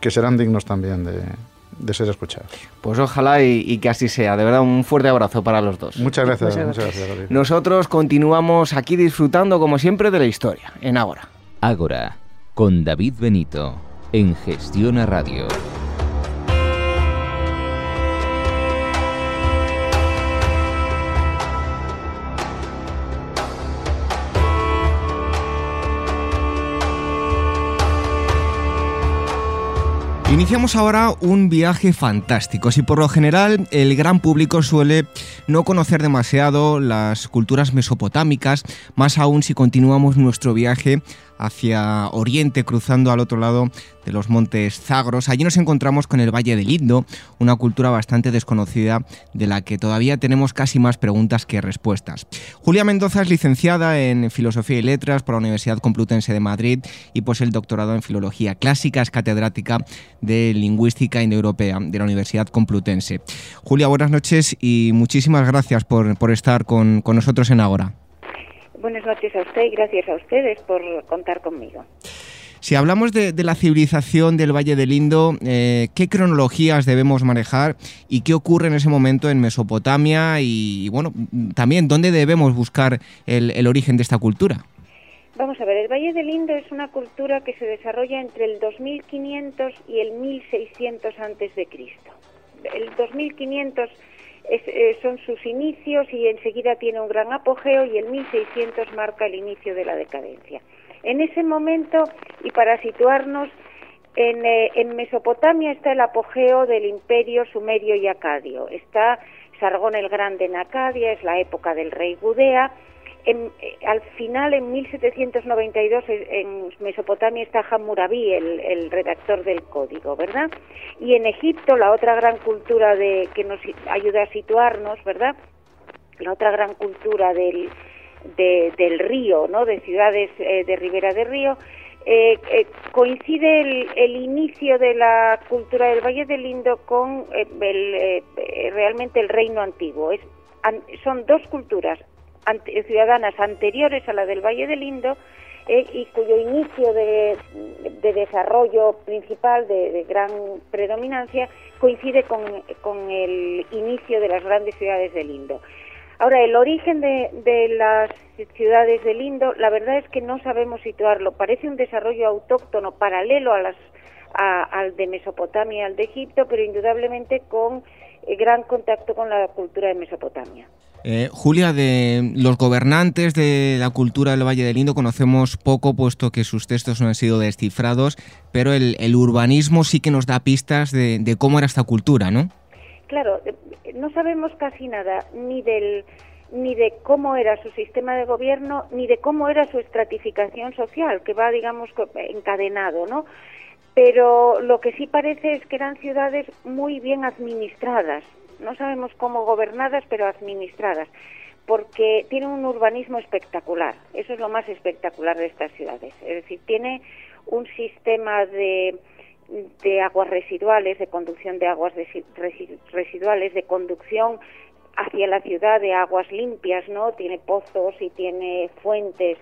que serán dignos también de, ser escuchados. Pues ojalá y, que así sea. De verdad, un fuerte abrazo para los dos. Muchas gracias. Muchas gracias. Nosotros continuamos aquí disfrutando, como siempre, de la historia, en Ágora. Ágora, con David Benito, en Gestión a Radio. Iniciamos ahora un viaje fantástico. Si por lo general el gran público suele no conocer demasiado las culturas mesopotámicas, más aún si continuamos nuestro viaje hacia Oriente, cruzando al otro lado de los montes Zagros. Allí nos encontramos con el Valle del Indo, una cultura bastante desconocida de la que todavía tenemos casi más preguntas que respuestas. Julia Mendoza es licenciada en Filosofía y Letras por la Universidad Complutense de Madrid y posee el doctorado en Filología Clásica, es catedrática de Lingüística Indoeuropea de la Universidad Complutense. Julia, buenas noches y muchísimas gracias por, estar con, con nosotros en Agora. Buenas noches a usted y gracias a ustedes por contar conmigo. Si hablamos de, la civilización del Valle del Indo, eh, ¿qué cronologías debemos manejar y qué ocurre en ese momento en Mesopotamia? Y, bueno, también, ¿dónde debemos buscar el, origen de esta cultura? Vamos a ver, el Valle del Indo es una cultura que se desarrolla entre el 2500 y el 1600 antes de Cristo. El 2500 eh, son sus inicios y enseguida tiene un gran apogeo y el 1600 marca el inicio de la decadencia. En ese momento, y para situarnos, en, eh, en, Mesopotamia está el apogeo del imperio sumerio y acadio. Está Sargón el Grande en Acadia, es la época del rey Gudea. En, eh, al final, en 1792, en Mesopotamia está Hammurabi, el, el, redactor del código, ¿verdad? Y en Egipto, la otra gran cultura de, que nos ayuda a situarnos, ¿verdad? La otra gran cultura del, del río, ¿no? de ciudades eh, de ribera del río, eh, eh, coincide el, inicio de la cultura del Valle del Indo con el, realmente el reino antiguo. Es, son dos culturas ciudadanas anteriores a la del Valle del Indo y cuyo inicio de, desarrollo principal de, gran predominancia coincide con, con el inicio de las grandes ciudades del Indo. Ahora, el origen de, las ciudades del Indo, la verdad es que no sabemos situarlo. Parece un desarrollo autóctono paralelo a las, al de Mesopotamia, al de Egipto, pero indudablemente con eh, gran contacto con la cultura de Mesopotamia. Eh, Julia, de los gobernantes de la cultura del Valle del Indo conocemos poco, puesto que sus textos no han sido descifrados, pero el, urbanismo sí que nos da pistas de, de cómo era esta cultura, ¿no? Claro, no sabemos casi nada ni del ni de cómo era su sistema de gobierno ni de cómo era su estratificación social que va digamos encadenado no pero lo que sí parece es que eran ciudades muy bien administradas no sabemos cómo gobernadas pero administradas porque tiene un urbanismo espectacular. Eso es lo más espectacular de estas ciudades. Es decir tiene un sistema de de aguas residuales, de conducción de aguas residuales, de conducción hacia la ciudad de aguas limpias, ¿no? Tiene pozos y tiene fuentes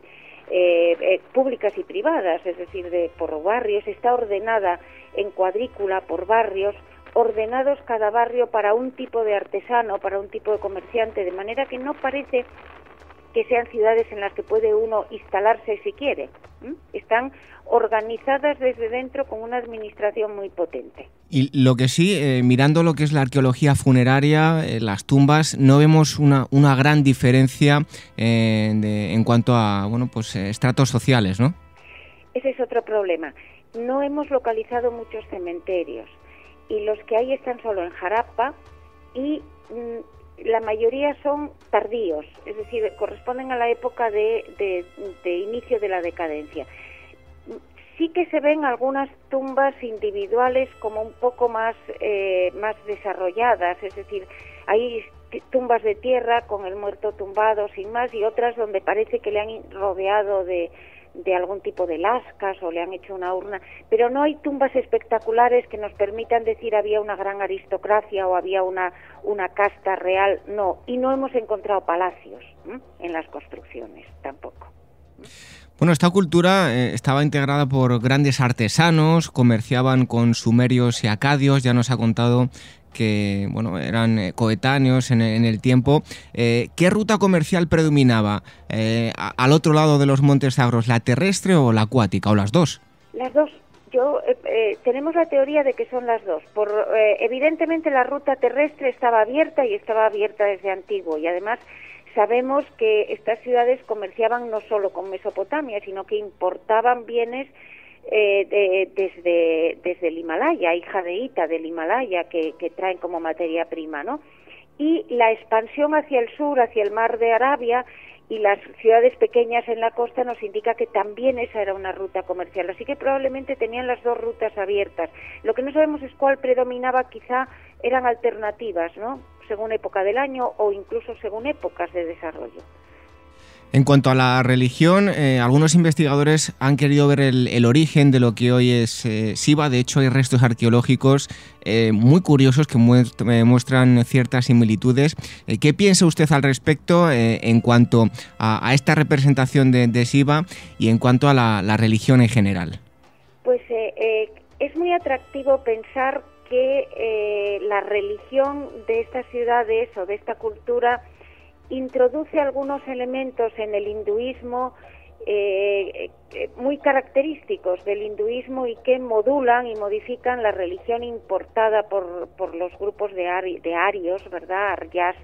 eh, eh, públicas y privadas, es decir, de por barrios, está ordenada en cuadrícula por barrios, ordenados cada barrio para un tipo de artesano, para un tipo de comerciante, de manera que no parece que sean ciudades en las que puede uno instalarse si quiere. Están organizadas desde dentro con una administración muy potente. Y lo que sí, eh, mirando lo que es la arqueología funeraria, eh, las tumbas, no vemos una, una gran diferencia eh, en cuanto a bueno, pues, estratos sociales, ¿no? Ese es otro problema. No hemos localizado muchos cementerios y los que hay están solo en Jarapa y mm, la mayoría son tardíos, es decir, corresponden a la época de, inicio de la decadencia. Sí que se ven algunas tumbas individuales como un poco más, eh, más desarrolladas, es decir, hay tumbas de tierra con el muerto tumbado sin más y otras donde parece que le han rodeado de, de algún tipo de lascas o le han hecho una urna, pero no hay tumbas espectaculares que nos permitan decir había una gran aristocracia o había una, una casta real, no, y no hemos encontrado palacios en las construcciones tampoco. Bueno, esta cultura eh, estaba integrada por grandes artesanos, comerciaban con sumerios y acadios, ya nos ha contado que bueno, eran eh, coetáneos en, el tiempo. Eh, ¿Qué ruta comercial predominaba eh, al otro lado de los Montes Sagros, la terrestre o la acuática, o las dos? Las dos. Yo tenemos la teoría de que son las dos. Por, evidentemente la ruta terrestre estaba abierta y estaba abierta desde antiguo y además sabemos que estas ciudades comerciaban no solo con Mesopotamia, sino que importaban bienes eh, desde, desde el Himalaya, hija de Ita del Himalaya, que, traen como materia prima, ¿no? Y la expansión hacia el sur, hacia el mar de Arabia y las ciudades pequeñas en la costa nos indica que también esa era una ruta comercial. Así que probablemente tenían las dos rutas abiertas. Lo que no sabemos es cuál predominaba, quizá eran alternativas, ¿no? Según época del año o incluso según épocas de desarrollo. En cuanto a la religión, eh, algunos investigadores han querido ver el, origen de lo que hoy es eh, Siva. De hecho, hay restos arqueológicos eh, muy curiosos que muestran ciertas similitudes. ¿Qué piensa usted al respecto en cuanto a, esta representación de, Siva y en cuanto a la, religión en general? eh, es muy atractivo pensar que la religión de estas ciudades o de esta cultura introduce algunos elementos en el hinduismo eh, muy característicos del hinduismo y que modulan y modifican la religión importada por, por los grupos de, de arios, ¿verdad? Aryas,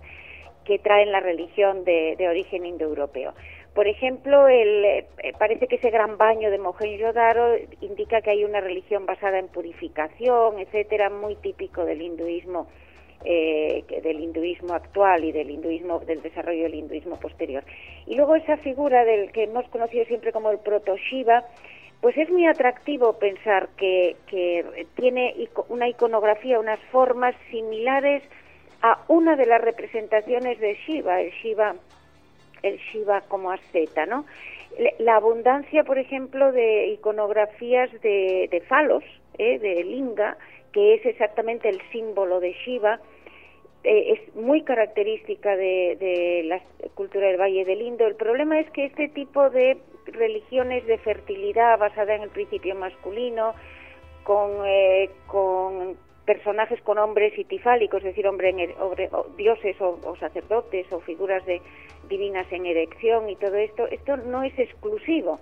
que traen la religión de, de origen indoeuropeo. Por ejemplo, el, eh, parece que ese gran baño de Mohenjo-Daro indica que hay una religión basada en purificación, etcétera, muy típico del hinduismo, eh, del hinduismo actual y del hinduismo del desarrollo del hinduismo posterior. Y luego esa figura del que hemos conocido siempre como el proto Shiva, pues es muy atractivo pensar que, tiene una iconografía, unas formas similares a una de las representaciones de Shiva, el Shiva el Shiva como asceta, ¿no? La abundancia, por ejemplo, de iconografías de, de falos, ¿eh? de linga, que es exactamente el símbolo de Shiva, eh, es muy característica de, de, la cultura del Valle del Indo. El problema es que este tipo de religiones de fertilidad basada en el principio masculino, con, eh, con personajes con hombres itifálicos, es decir, hombre, dioses o, sacerdotes o figuras de, divinas en erección y todo esto, esto no es exclusivo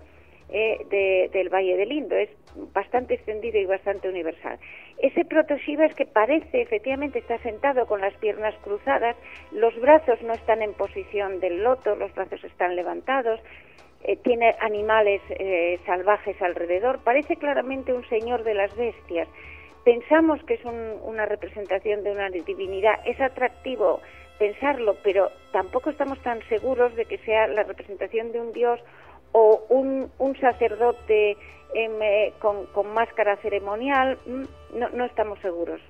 eh, del Valle del Indo, es bastante extendido y bastante universal. Ese protoshiva es que parece, efectivamente, está sentado con las piernas cruzadas, los brazos no están en posición del loto, los brazos están levantados, eh, tiene animales eh, salvajes alrededor, parece claramente un señor de las bestias. Pensamos que es una representación de una divinidad, es atractivo pensarlo, pero tampoco estamos tan seguros de que sea la representación de un dios o un, sacerdote eh, con, máscara ceremonial, mm, no, no, estamos seguros.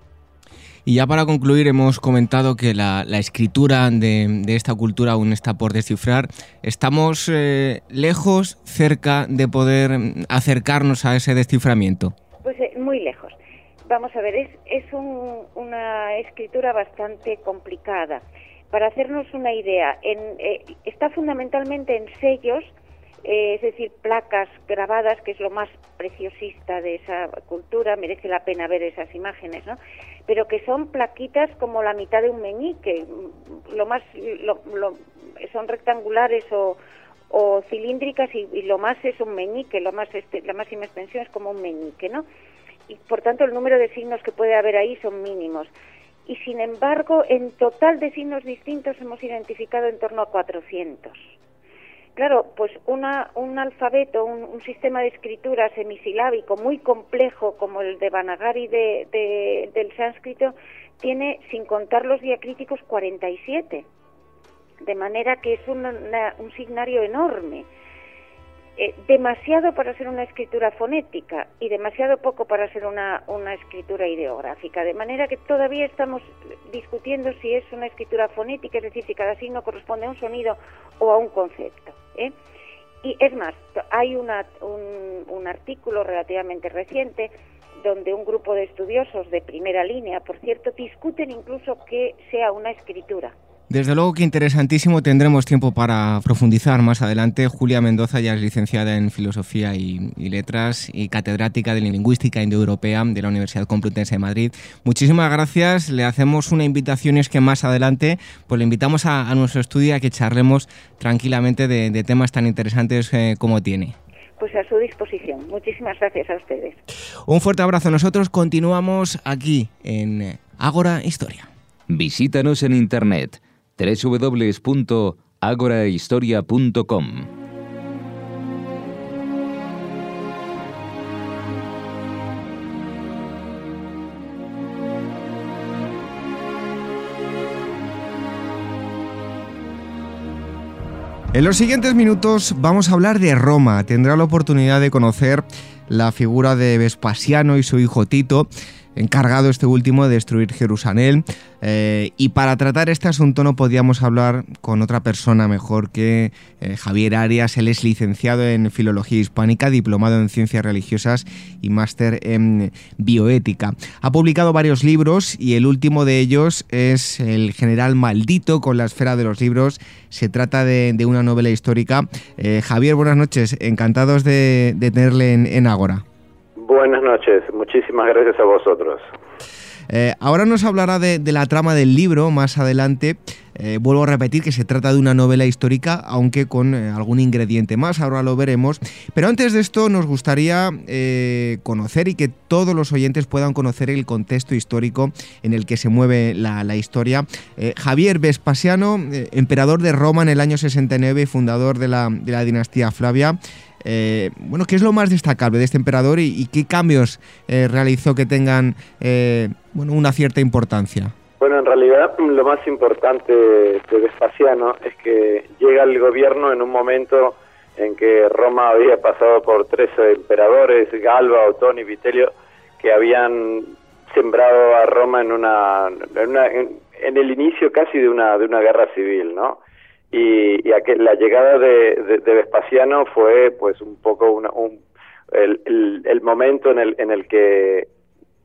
Y ya para concluir, hemos comentado que la, escritura de, esta cultura aún está por descifrar. ¿Estamos eh, lejos, cerca de poder acercarnos a ese desciframiento? Pues eh, muy lejos. Vamos a ver, es, es una escritura bastante complicada. Para hacernos una idea, eh, está fundamentalmente en sellos, eh, es decir, placas grabadas, que es lo más preciosista de esa cultura, merece la pena ver esas imágenes, ¿no? Pero que son plaquitas como la mitad de un meñique, lo más, son rectangulares o, cilíndricas y, lo más es un meñique, lo más este, la máxima extensión es como un meñique, ¿no? y por tanto el número de signos que puede haber ahí son mínimos. Y sin embargo, en total de signos distintos hemos identificado en torno a 400. Claro, pues una, un alfabeto, un, sistema de escritura semisilábico muy complejo como el de Banagari de, del sánscrito tiene, sin contar los diacríticos, 47. De manera que es un signario enorme. Eh, demasiado para ser una escritura fonética y demasiado poco para ser una, una escritura ideográfica, de manera que todavía estamos discutiendo si es una escritura fonética, es decir, si cada signo corresponde a un sonido o a un concepto. ¿eh? Y es más, hay una, un, un artículo relativamente reciente donde un grupo de estudiosos de primera línea, por cierto, discuten incluso que sea una escritura desde luego que interesantísimo, tendremos tiempo para profundizar más adelante. Julia Mendoza ya es licenciada en Filosofía y, Letras y catedrática de Lingüística Indoeuropea de la Universidad Complutense de Madrid. Muchísimas gracias, le hacemos una invitación y es que más adelante pues le invitamos a, nuestro estudio a que charlemos tranquilamente de, temas tan interesantes eh, como tiene. Pues a su disposición. Muchísimas gracias a ustedes. Un fuerte abrazo. Nosotros continuamos aquí en Ágora Historia. Visítanos en internet www.agorahistoria.com. En los siguientes minutos vamos a hablar de Roma. Tendrá la oportunidad de conocer la figura de Vespasiano y su hijo Tito encargado este último de destruir Jerusalén. Eh, y para tratar este asunto no podíamos hablar con otra persona mejor que eh, Javier Arias. Él es licenciado en Filología Hispánica, diplomado en Ciencias Religiosas y máster en Bioética. Ha publicado varios libros y el último de ellos es El General Maldito con la esfera de los libros. Se trata de, una novela histórica. Eh, Javier, buenas noches. Encantados de, tenerle en, en Ágora. Buenas noches, muchísimas gracias a vosotros. Eh, ahora nos hablará de, la trama del libro más adelante. Eh, vuelvo a repetir que se trata de una novela histórica, aunque con eh, algún ingrediente más, ahora lo veremos. Pero antes de esto nos gustaría conocer y que todos los oyentes puedan conocer el contexto histórico en el que se mueve la, historia. Javier Vespasiano, emperador de Roma en el año 69 y fundador de la, de la dinastía Flavia, eh, bueno, ¿qué es lo más destacable de este emperador y, qué cambios eh, realizó que tengan eh, bueno, una cierta importancia? Bueno, en realidad lo más importante de Vespasiano es que llega al gobierno en un momento en que Roma había pasado por tres emperadores, Galba, Otón y Vitelio, que habían sembrado a Roma en una, en, en el inicio casi de una de una guerra civil, ¿no? Y, y aquel, la llegada de, de, Vespasiano fue pues un poco una, un, el, el, momento en el, en el que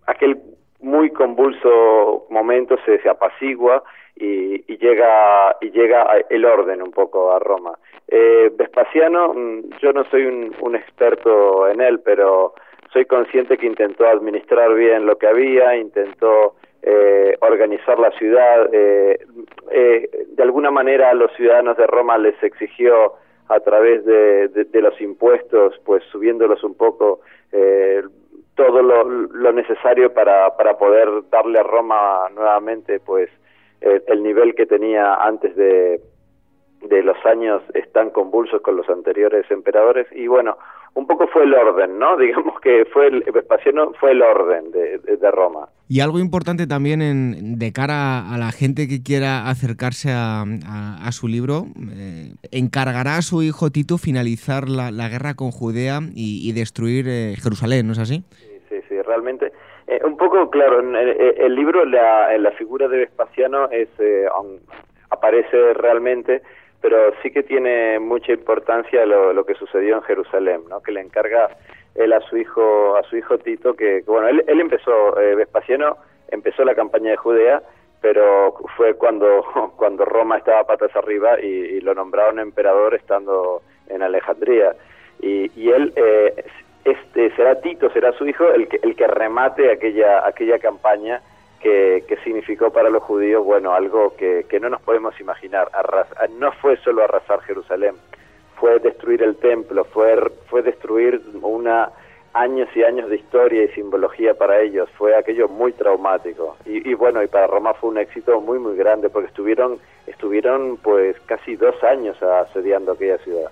aquel muy convulso momento se, apacigua y, y, llega y llega el orden un poco a Roma. Eh, Vespasiano, mm, yo no soy un, un experto en él, pero soy consciente que intentó administrar bien lo que había, intentó eh, organizar la ciudad. Eh, eh, de alguna manera a los ciudadanos de Roma les exigió a través de, de, los impuestos, pues subiéndolos un poco, eh, todo lo, necesario para, para poder darle a Roma nuevamente pues el nivel que tenía antes de, de los años tan convulsos con los anteriores emperadores y bueno, un poco fue el orden, ¿no? Digamos que fue el Vespasiano fue el orden de, de, Roma. Y algo importante también en, de cara a la gente que quiera acercarse a, a, su libro, eh, encargará a su hijo Tito finalizar la, la guerra con Judea y, destruir eh, Jerusalén, ¿no es así? Sí, sí, sí realmente. Eh, un poco, claro, en el, libro la, la figura de Vespasiano es aparece realmente pero sí que tiene mucha importancia lo, que sucedió en Jerusalén, ¿no? Que le encarga él a su hijo a su hijo Tito que, bueno él, él empezó eh, Vespasiano empezó la campaña de Judea pero fue cuando cuando Roma estaba patas arriba y, lo nombraron emperador estando en Alejandría y, y él eh, este será Tito será su hijo el que el que remate aquella aquella campaña que, significó para los judíos, bueno, algo que, que no nos podemos imaginar. no fue solo arrasar Jerusalén, fue destruir el templo, fue, fue destruir una años y años de historia y simbología para ellos. Fue aquello muy traumático. Y, y, bueno, y para Roma fue un éxito muy, muy grande porque estuvieron, estuvieron pues casi dos años asediando aquella ciudad.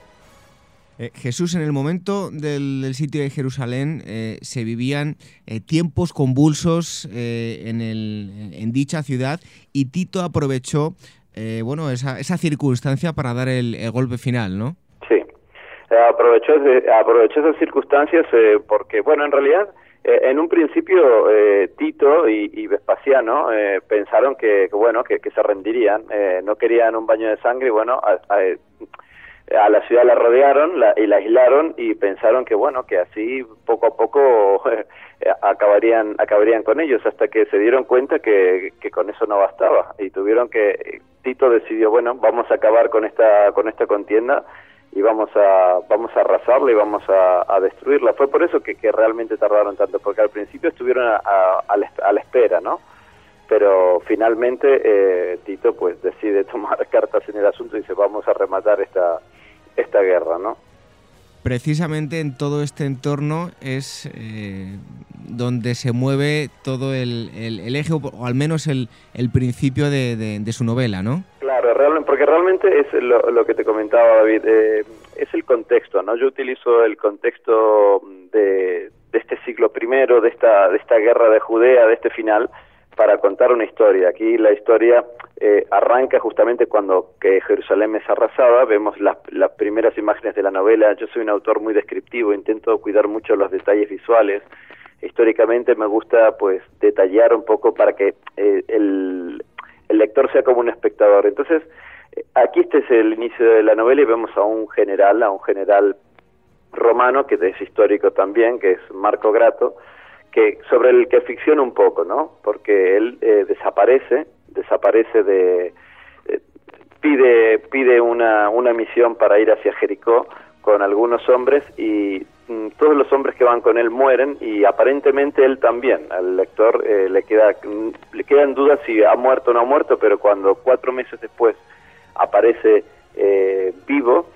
Eh, Jesús, en el momento del, sitio de Jerusalén eh, se vivían eh, tiempos convulsos en, el, en, dicha ciudad y Tito aprovechó bueno, esa, esa, circunstancia para dar el, golpe final, ¿no? Sí, aprovechó, aprovechó esas circunstancias porque, bueno, en realidad en un principio Tito y, Vespasiano pensaron que, bueno que, se rendirían, no querían un baño de sangre y bueno a la ciudad la rodearon la, y la aislaron y pensaron que bueno que así poco a poco acabarían acabarían con ellos hasta que se dieron cuenta que, que con eso no bastaba. Y tuvieron que Tito decidió bueno vamos a acabar con esta con esta contienda y vamos a vamos a arrasarla y vamos a, a destruirla. Fue por eso que, que, realmente tardaron tanto porque al principio estuvieron a, a, la, a la espera no pero finalmente eh, Tito pues decide tomar cartas en el asunto y dice vamos a rematar esta esta guerra, ¿no? Precisamente en todo este entorno es eh, donde se mueve todo el, el, eje, o al menos el, el principio de, de, su novela, ¿no? Claro, porque realmente es lo, lo que te comentaba David, eh, es el contexto, ¿no? Yo utilizo el contexto de, de este siglo primero, de esta, de esta guerra de Judea, de este final, para contar una historia. Aquí la historia eh, arranca justamente cuando que Jerusalén es arrasada, vemos las, las primeras imágenes de la novela. Yo soy un autor muy descriptivo, intento cuidar mucho los detalles visuales. Históricamente me gusta pues detallar un poco para que eh, el, el lector sea como un espectador. Entonces, eh, aquí este es el inicio de la novela y vemos a un general, a un general romano que es histórico también, que es Marco Grato, que sobre el que ficciona un poco, ¿no? Porque él eh, desaparece, desaparece de eh, pide pide una una misión para ir hacia Jericó con algunos hombres y mm, todos los hombres que van con él mueren y aparentemente él también. Al lector eh, le queda le queda en si ha muerto o no ha muerto, pero cuando cuatro meses después aparece eh, vivo,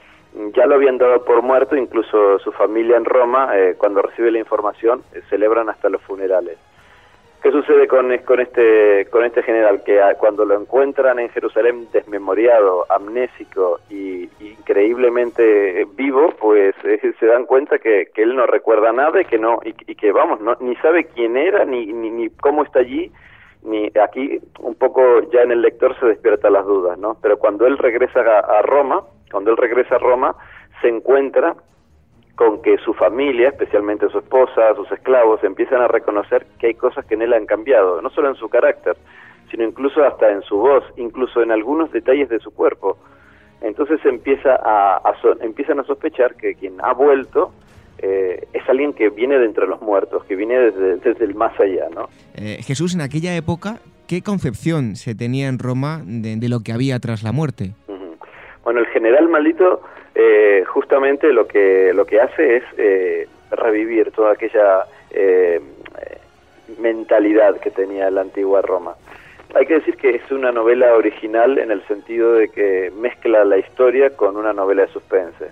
ya lo habían dado por muerto, incluso su familia en Roma, eh, cuando recibe la información, celebran hasta los funerales. ¿Qué sucede con, con, este, con este general? Que cuando lo encuentran en Jerusalén desmemoriado, amnésico y increíblemente vivo, pues eh, se dan cuenta que, que, él no recuerda nada y que no y, que vamos, no, ni sabe quién era ni, ni, ni, cómo está allí, ni aquí un poco ya en el lector se despiertan las dudas, ¿no? Pero cuando él regresa a, a Roma, cuando él regresa a Roma, se encuentra con que su familia, especialmente su esposa, sus esclavos, empiezan a reconocer que hay cosas que en él han cambiado, no solo en su carácter, sino incluso hasta en su voz, incluso en algunos detalles de su cuerpo. Entonces empieza a, empiezan a sospechar que quien ha vuelto eh, es alguien que viene de entre los muertos, que viene desde, el más allá, ¿no? Eh, Jesús, en aquella época, ¿qué concepción se tenía en Roma de, lo que había tras la muerte? Bueno, el general maldito eh, justamente lo que, lo que hace es eh, revivir toda aquella eh, mentalidad que tenía la antigua Roma. Hay que decir que es una novela original en el sentido de que mezcla la historia con una novela de suspense.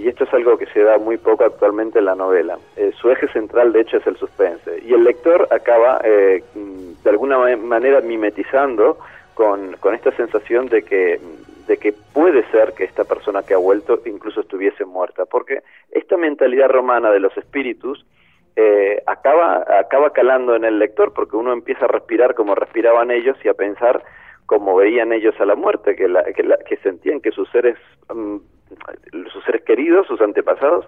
y esto es algo que se da muy poco actualmente en la novela. su eje central, de hecho, es el suspense. Y el lector acaba, de alguna manera, mimetizando con, con esta sensación de que de que puede ser que esta persona que ha vuelto incluso estuviese muerta, porque esta mentalidad romana de los espíritus eh, acaba, acaba calando en el lector, porque uno empieza a respirar como respiraban ellos y a pensar como veían ellos a la muerte, que, que, sentían que sus seres, mm, sus seres queridos, sus antepasados,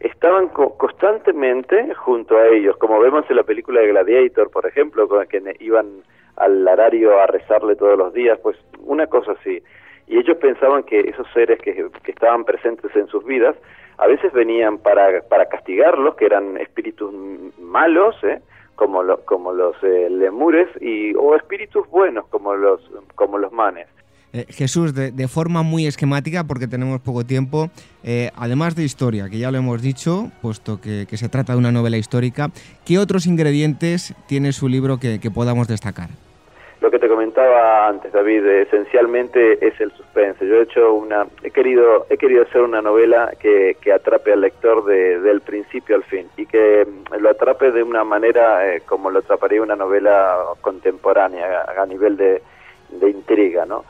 estaban constantemente junto a ellos, como vemos en la película de Gladiator, por ejemplo, con que iban al arario a rezarle todos los días, pues una cosa así y ellos pensaban que esos seres que, estaban presentes en sus vidas a veces venían para, para castigarlos, que eran espíritus malos, ¿eh? como, como los eh, lemures, y, o espíritus buenos, como los, como los manes. Eh, Jesús, de, forma muy esquemática, porque tenemos poco tiempo, además de historia, que ya lo hemos dicho, puesto que, se trata de una novela histórica, ¿qué otros ingredientes tiene su libro que podamos destacar? Lo que te comentaba antes, David, esencialmente es el suspense. Yo he hecho una, he querido, he querido hacer una novela que, que atrape al lector de, del principio al fin y que mm, lo atrape de una manera eh, como lo atraparía una novela contemporánea a, nivel de, de intriga, ¿no?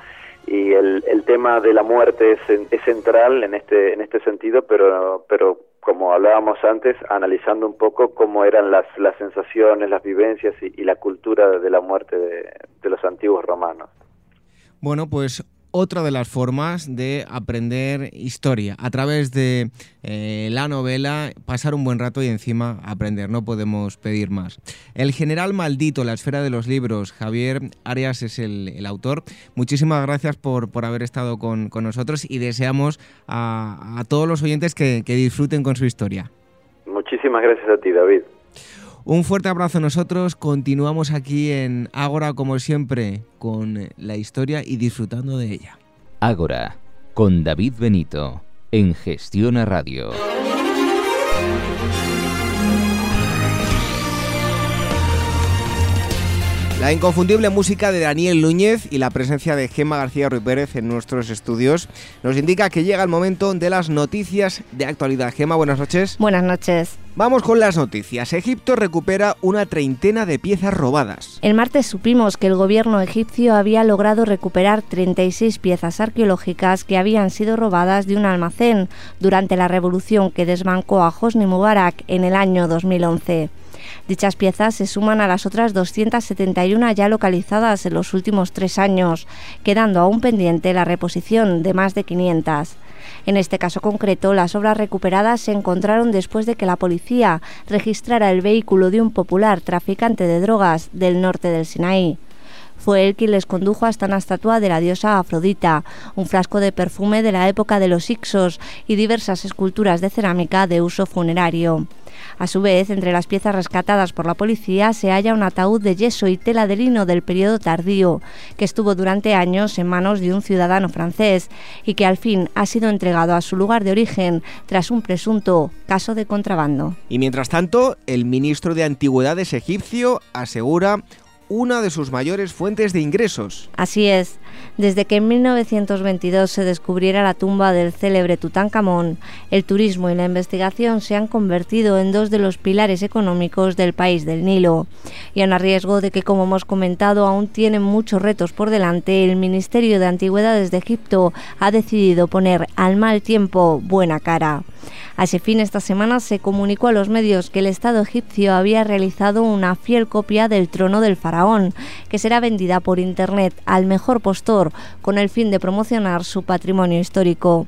y el, el tema de la muerte es, es, central en este en este sentido pero pero como hablábamos antes analizando un poco cómo eran las, las sensaciones las vivencias y, la cultura de la muerte de, de los antiguos romanos. Bueno pues otra de las formas de aprender historia, a través de eh, la novela, pasar un buen rato y encima aprender, no podemos pedir más. El general maldito, la esfera de los libros, Javier Arias es el, autor. Muchísimas gracias por, por haber estado con, nosotros y deseamos a, todos los oyentes que, que disfruten con su historia. Muchísimas gracias a ti, David. Un fuerte abrazo a nosotros. Continuamos aquí en Ágora, como siempre, con la historia y disfrutando de ella. Ágora, con David Benito, en Gestiona Radio. La inconfundible música de Daniel Núñez y la presencia de Gemma García Ruiz Pérez en nuestros estudios nos indica que llega el momento de las noticias de actualidad. Gemma, buenas noches. Buenas noches. Vamos con las noticias. Egipto recupera una treintena de piezas robadas. El martes supimos que el gobierno egipcio había logrado recuperar 36 piezas arqueológicas que habían sido robadas de un almacén durante la revolución que desbancó a Hosni Mubarak en el año 2011. Dichas piezas se suman a las otras 271 ya localizadas en los últimos tres años, quedando aún pendiente la reposición de más de 500. En este caso concreto, las obras recuperadas se encontraron después de que la policía registrara el vehículo de un popular traficante de drogas del norte del Sinaí. Fue él quien les condujo hasta una estatua de la diosa Afrodita, un frasco de perfume de la época de los Ixos y diversas esculturas de cerámica de uso funerario. A su vez, entre las piezas rescatadas por la policía se halla un ataúd de yeso y tela de lino del periodo tardío, que estuvo durante años en manos de un ciudadano francés y que al fin ha sido entregado a su lugar de origen tras un presunto caso de contrabando. Y mientras tanto, el ministro de Antigüedades egipcio asegura una de sus mayores fuentes de ingresos. Así es, desde que en 1922 se descubriera la tumba del célebre Tutankamón, el turismo y la investigación se han convertido en dos de los pilares económicos del país del Nilo. Y a riesgo de que, como hemos comentado, aún tienen muchos retos por delante, el Ministerio de Antigüedades de Egipto ha decidido poner al mal tiempo buena cara. A ese fin, esta semana se comunicó a los medios que el Estado egipcio había realizado una fiel copia del trono del faraón, que será vendida por Internet al mejor postor con el fin de promocionar su patrimonio histórico.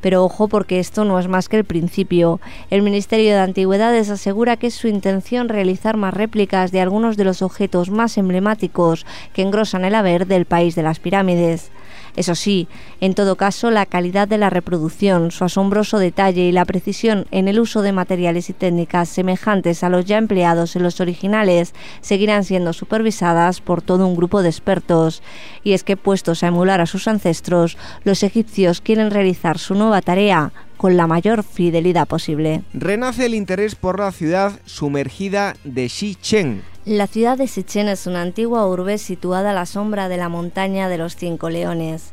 Pero ojo porque esto no es más que el principio. El Ministerio de Antigüedades asegura que es su intención realizar más réplicas de algunos de los objetos más emblemáticos que engrosan el haber del país de las pirámides. Eso sí, en todo caso, la calidad de la reproducción, su asombroso detalle y la precisión en el uso de materiales y técnicas semejantes a los ya empleados en los originales seguirán siendo supervisadas por todo un grupo de expertos. Y es que, puestos a emular a sus ancestros, los egipcios quieren realizar su nueva tarea con la mayor fidelidad posible. Renace el interés por la ciudad sumergida de Xichen. La ciudad de Xichen es una antigua urbe situada a la sombra de la montaña de los Cinco Leones.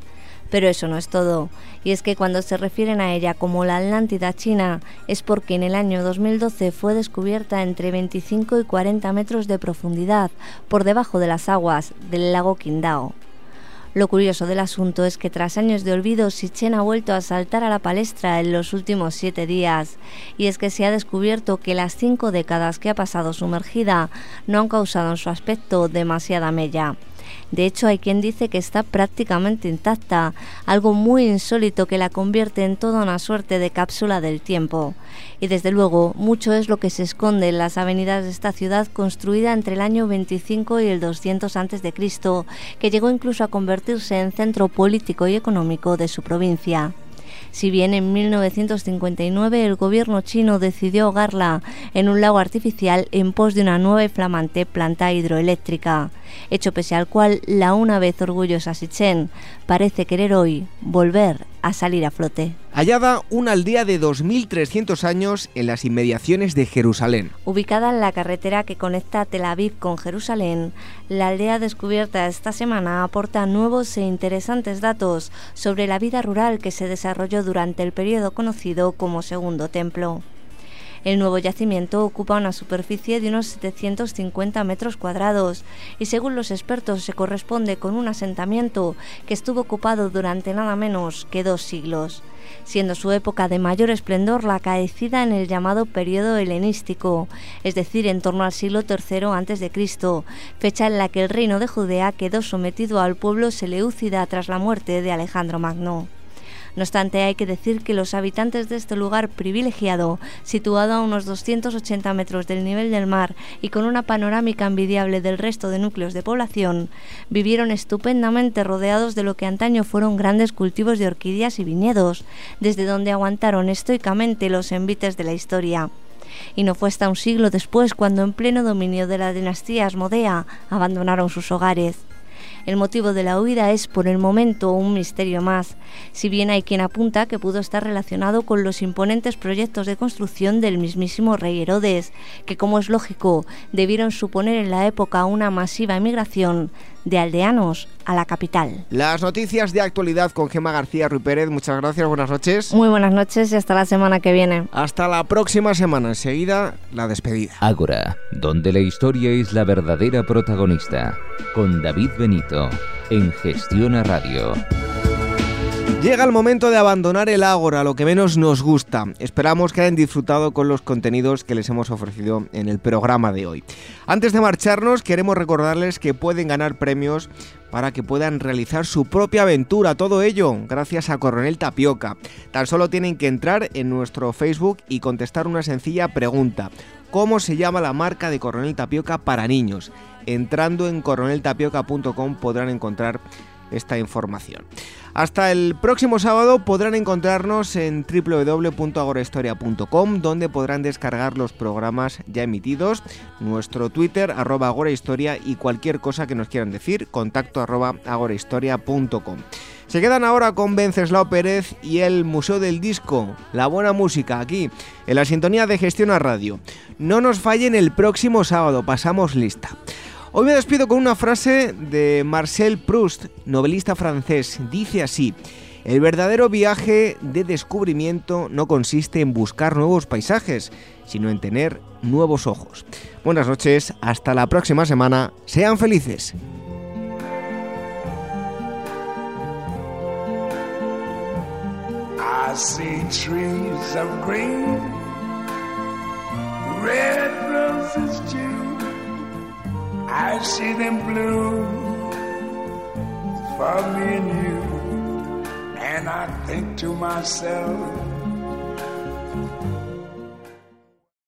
Pero eso no es todo, y es que cuando se refieren a ella como la Atlántida china es porque en el año 2012 fue descubierta entre 25 y 40 metros de profundidad por debajo de las aguas del lago Qingdao. Lo curioso del asunto es que tras años de olvido, Sichen ha vuelto a saltar a la palestra en los últimos siete días. Y es que se ha descubierto que las cinco décadas que ha pasado sumergida no han causado en su aspecto demasiada mella. De hecho, hay quien dice que está prácticamente intacta, algo muy insólito que la convierte en toda una suerte de cápsula del tiempo. Y desde luego, mucho es lo que se esconde en las avenidas de esta ciudad construida entre el año 25 y el 200 a.C., que llegó incluso a convertirse en centro político y económico de su provincia. Si bien en 1959 el gobierno chino decidió ahogarla en un lago artificial en pos de una nueva y flamante planta hidroeléctrica hecho pese al cual la una vez orgullosa Sichen parece querer hoy volver a salir a flote. Hallada una aldea de 2.300 años en las inmediaciones de Jerusalén. Ubicada en la carretera que conecta Tel Aviv con Jerusalén, la aldea descubierta esta semana aporta nuevos e interesantes datos sobre la vida rural que se desarrolló durante el periodo conocido como Segundo Templo. El nuevo yacimiento ocupa una superficie de unos 750 metros cuadrados y según los expertos se corresponde con un asentamiento que estuvo ocupado durante nada menos que dos siglos siendo su época de mayor esplendor la acaecida en el llamado periodo helenístico, es decir, en torno al siglo III a.C., fecha en la que el reino de Judea quedó sometido al pueblo seleúcida tras la muerte de Alejandro Magno. No obstante, hay que decir que los habitantes de este lugar privilegiado, situado a unos 280 metros del nivel del mar y con una panorámica envidiable del resto de núcleos de población, vivieron estupendamente rodeados de lo que antaño fueron grandes cultivos de orquídeas y viñedos, desde donde aguantaron estoicamente los envites de la historia y no fue hasta un siglo después cuando en pleno dominio de la dinastía Asmodea abandonaron sus hogares. El motivo de la huida es por el momento un misterio más, si bien hay quien apunta que pudo estar relacionado con los imponentes proyectos de construcción del mismísimo rey Herodes, que como es lógico, debieron suponer en la época una masiva emigración de aldeanos a la capital. Las noticias de actualidad con Gema García Ruy Pérez. Muchas gracias, buenas noches. Muy buenas noches y hasta la semana que viene. Hasta la próxima semana. Enseguida, la despedida. Ágora, donde la historia es la verdadera protagonista. Con David Benito, en Gestiona Radio. Llega el momento de abandonar el Ágora, lo que menos nos gusta. Esperamos que hayan disfrutado con los contenidos que les hemos ofrecido en el programa de hoy. Antes de marcharnos, queremos recordarles que pueden ganar premios para que puedan realizar su propia aventura. Todo ello gracias a Coronel Tapioca. Tan solo tienen que entrar en nuestro Facebook y contestar una sencilla pregunta. ¿Cómo se llama la marca de Coronel Tapioca para niños? Entrando en coroneltapioca.com podrán encontrar esta información. Hasta el próximo sábado podrán encontrarnos en www.agorahistoria.com donde podrán descargar los programas ya emitidos, nuestro Twitter arroba agorahistoria y cualquier cosa que nos quieran decir, contacto arroba agorahistoria.com. Se quedan ahora con Venceslao Pérez y el Museo del Disco, la buena música aquí, en la sintonía de Gestión a Radio. No nos fallen el próximo sábado, pasamos lista. Hoy me despido con una frase de Marcel Proust, novelista francés. Dice así, el verdadero viaje de descubrimiento no consiste en buscar nuevos paisajes, sino en tener nuevos ojos. Buenas noches, hasta la próxima semana, sean felices. I see them bloom for me and you. And I think to myself,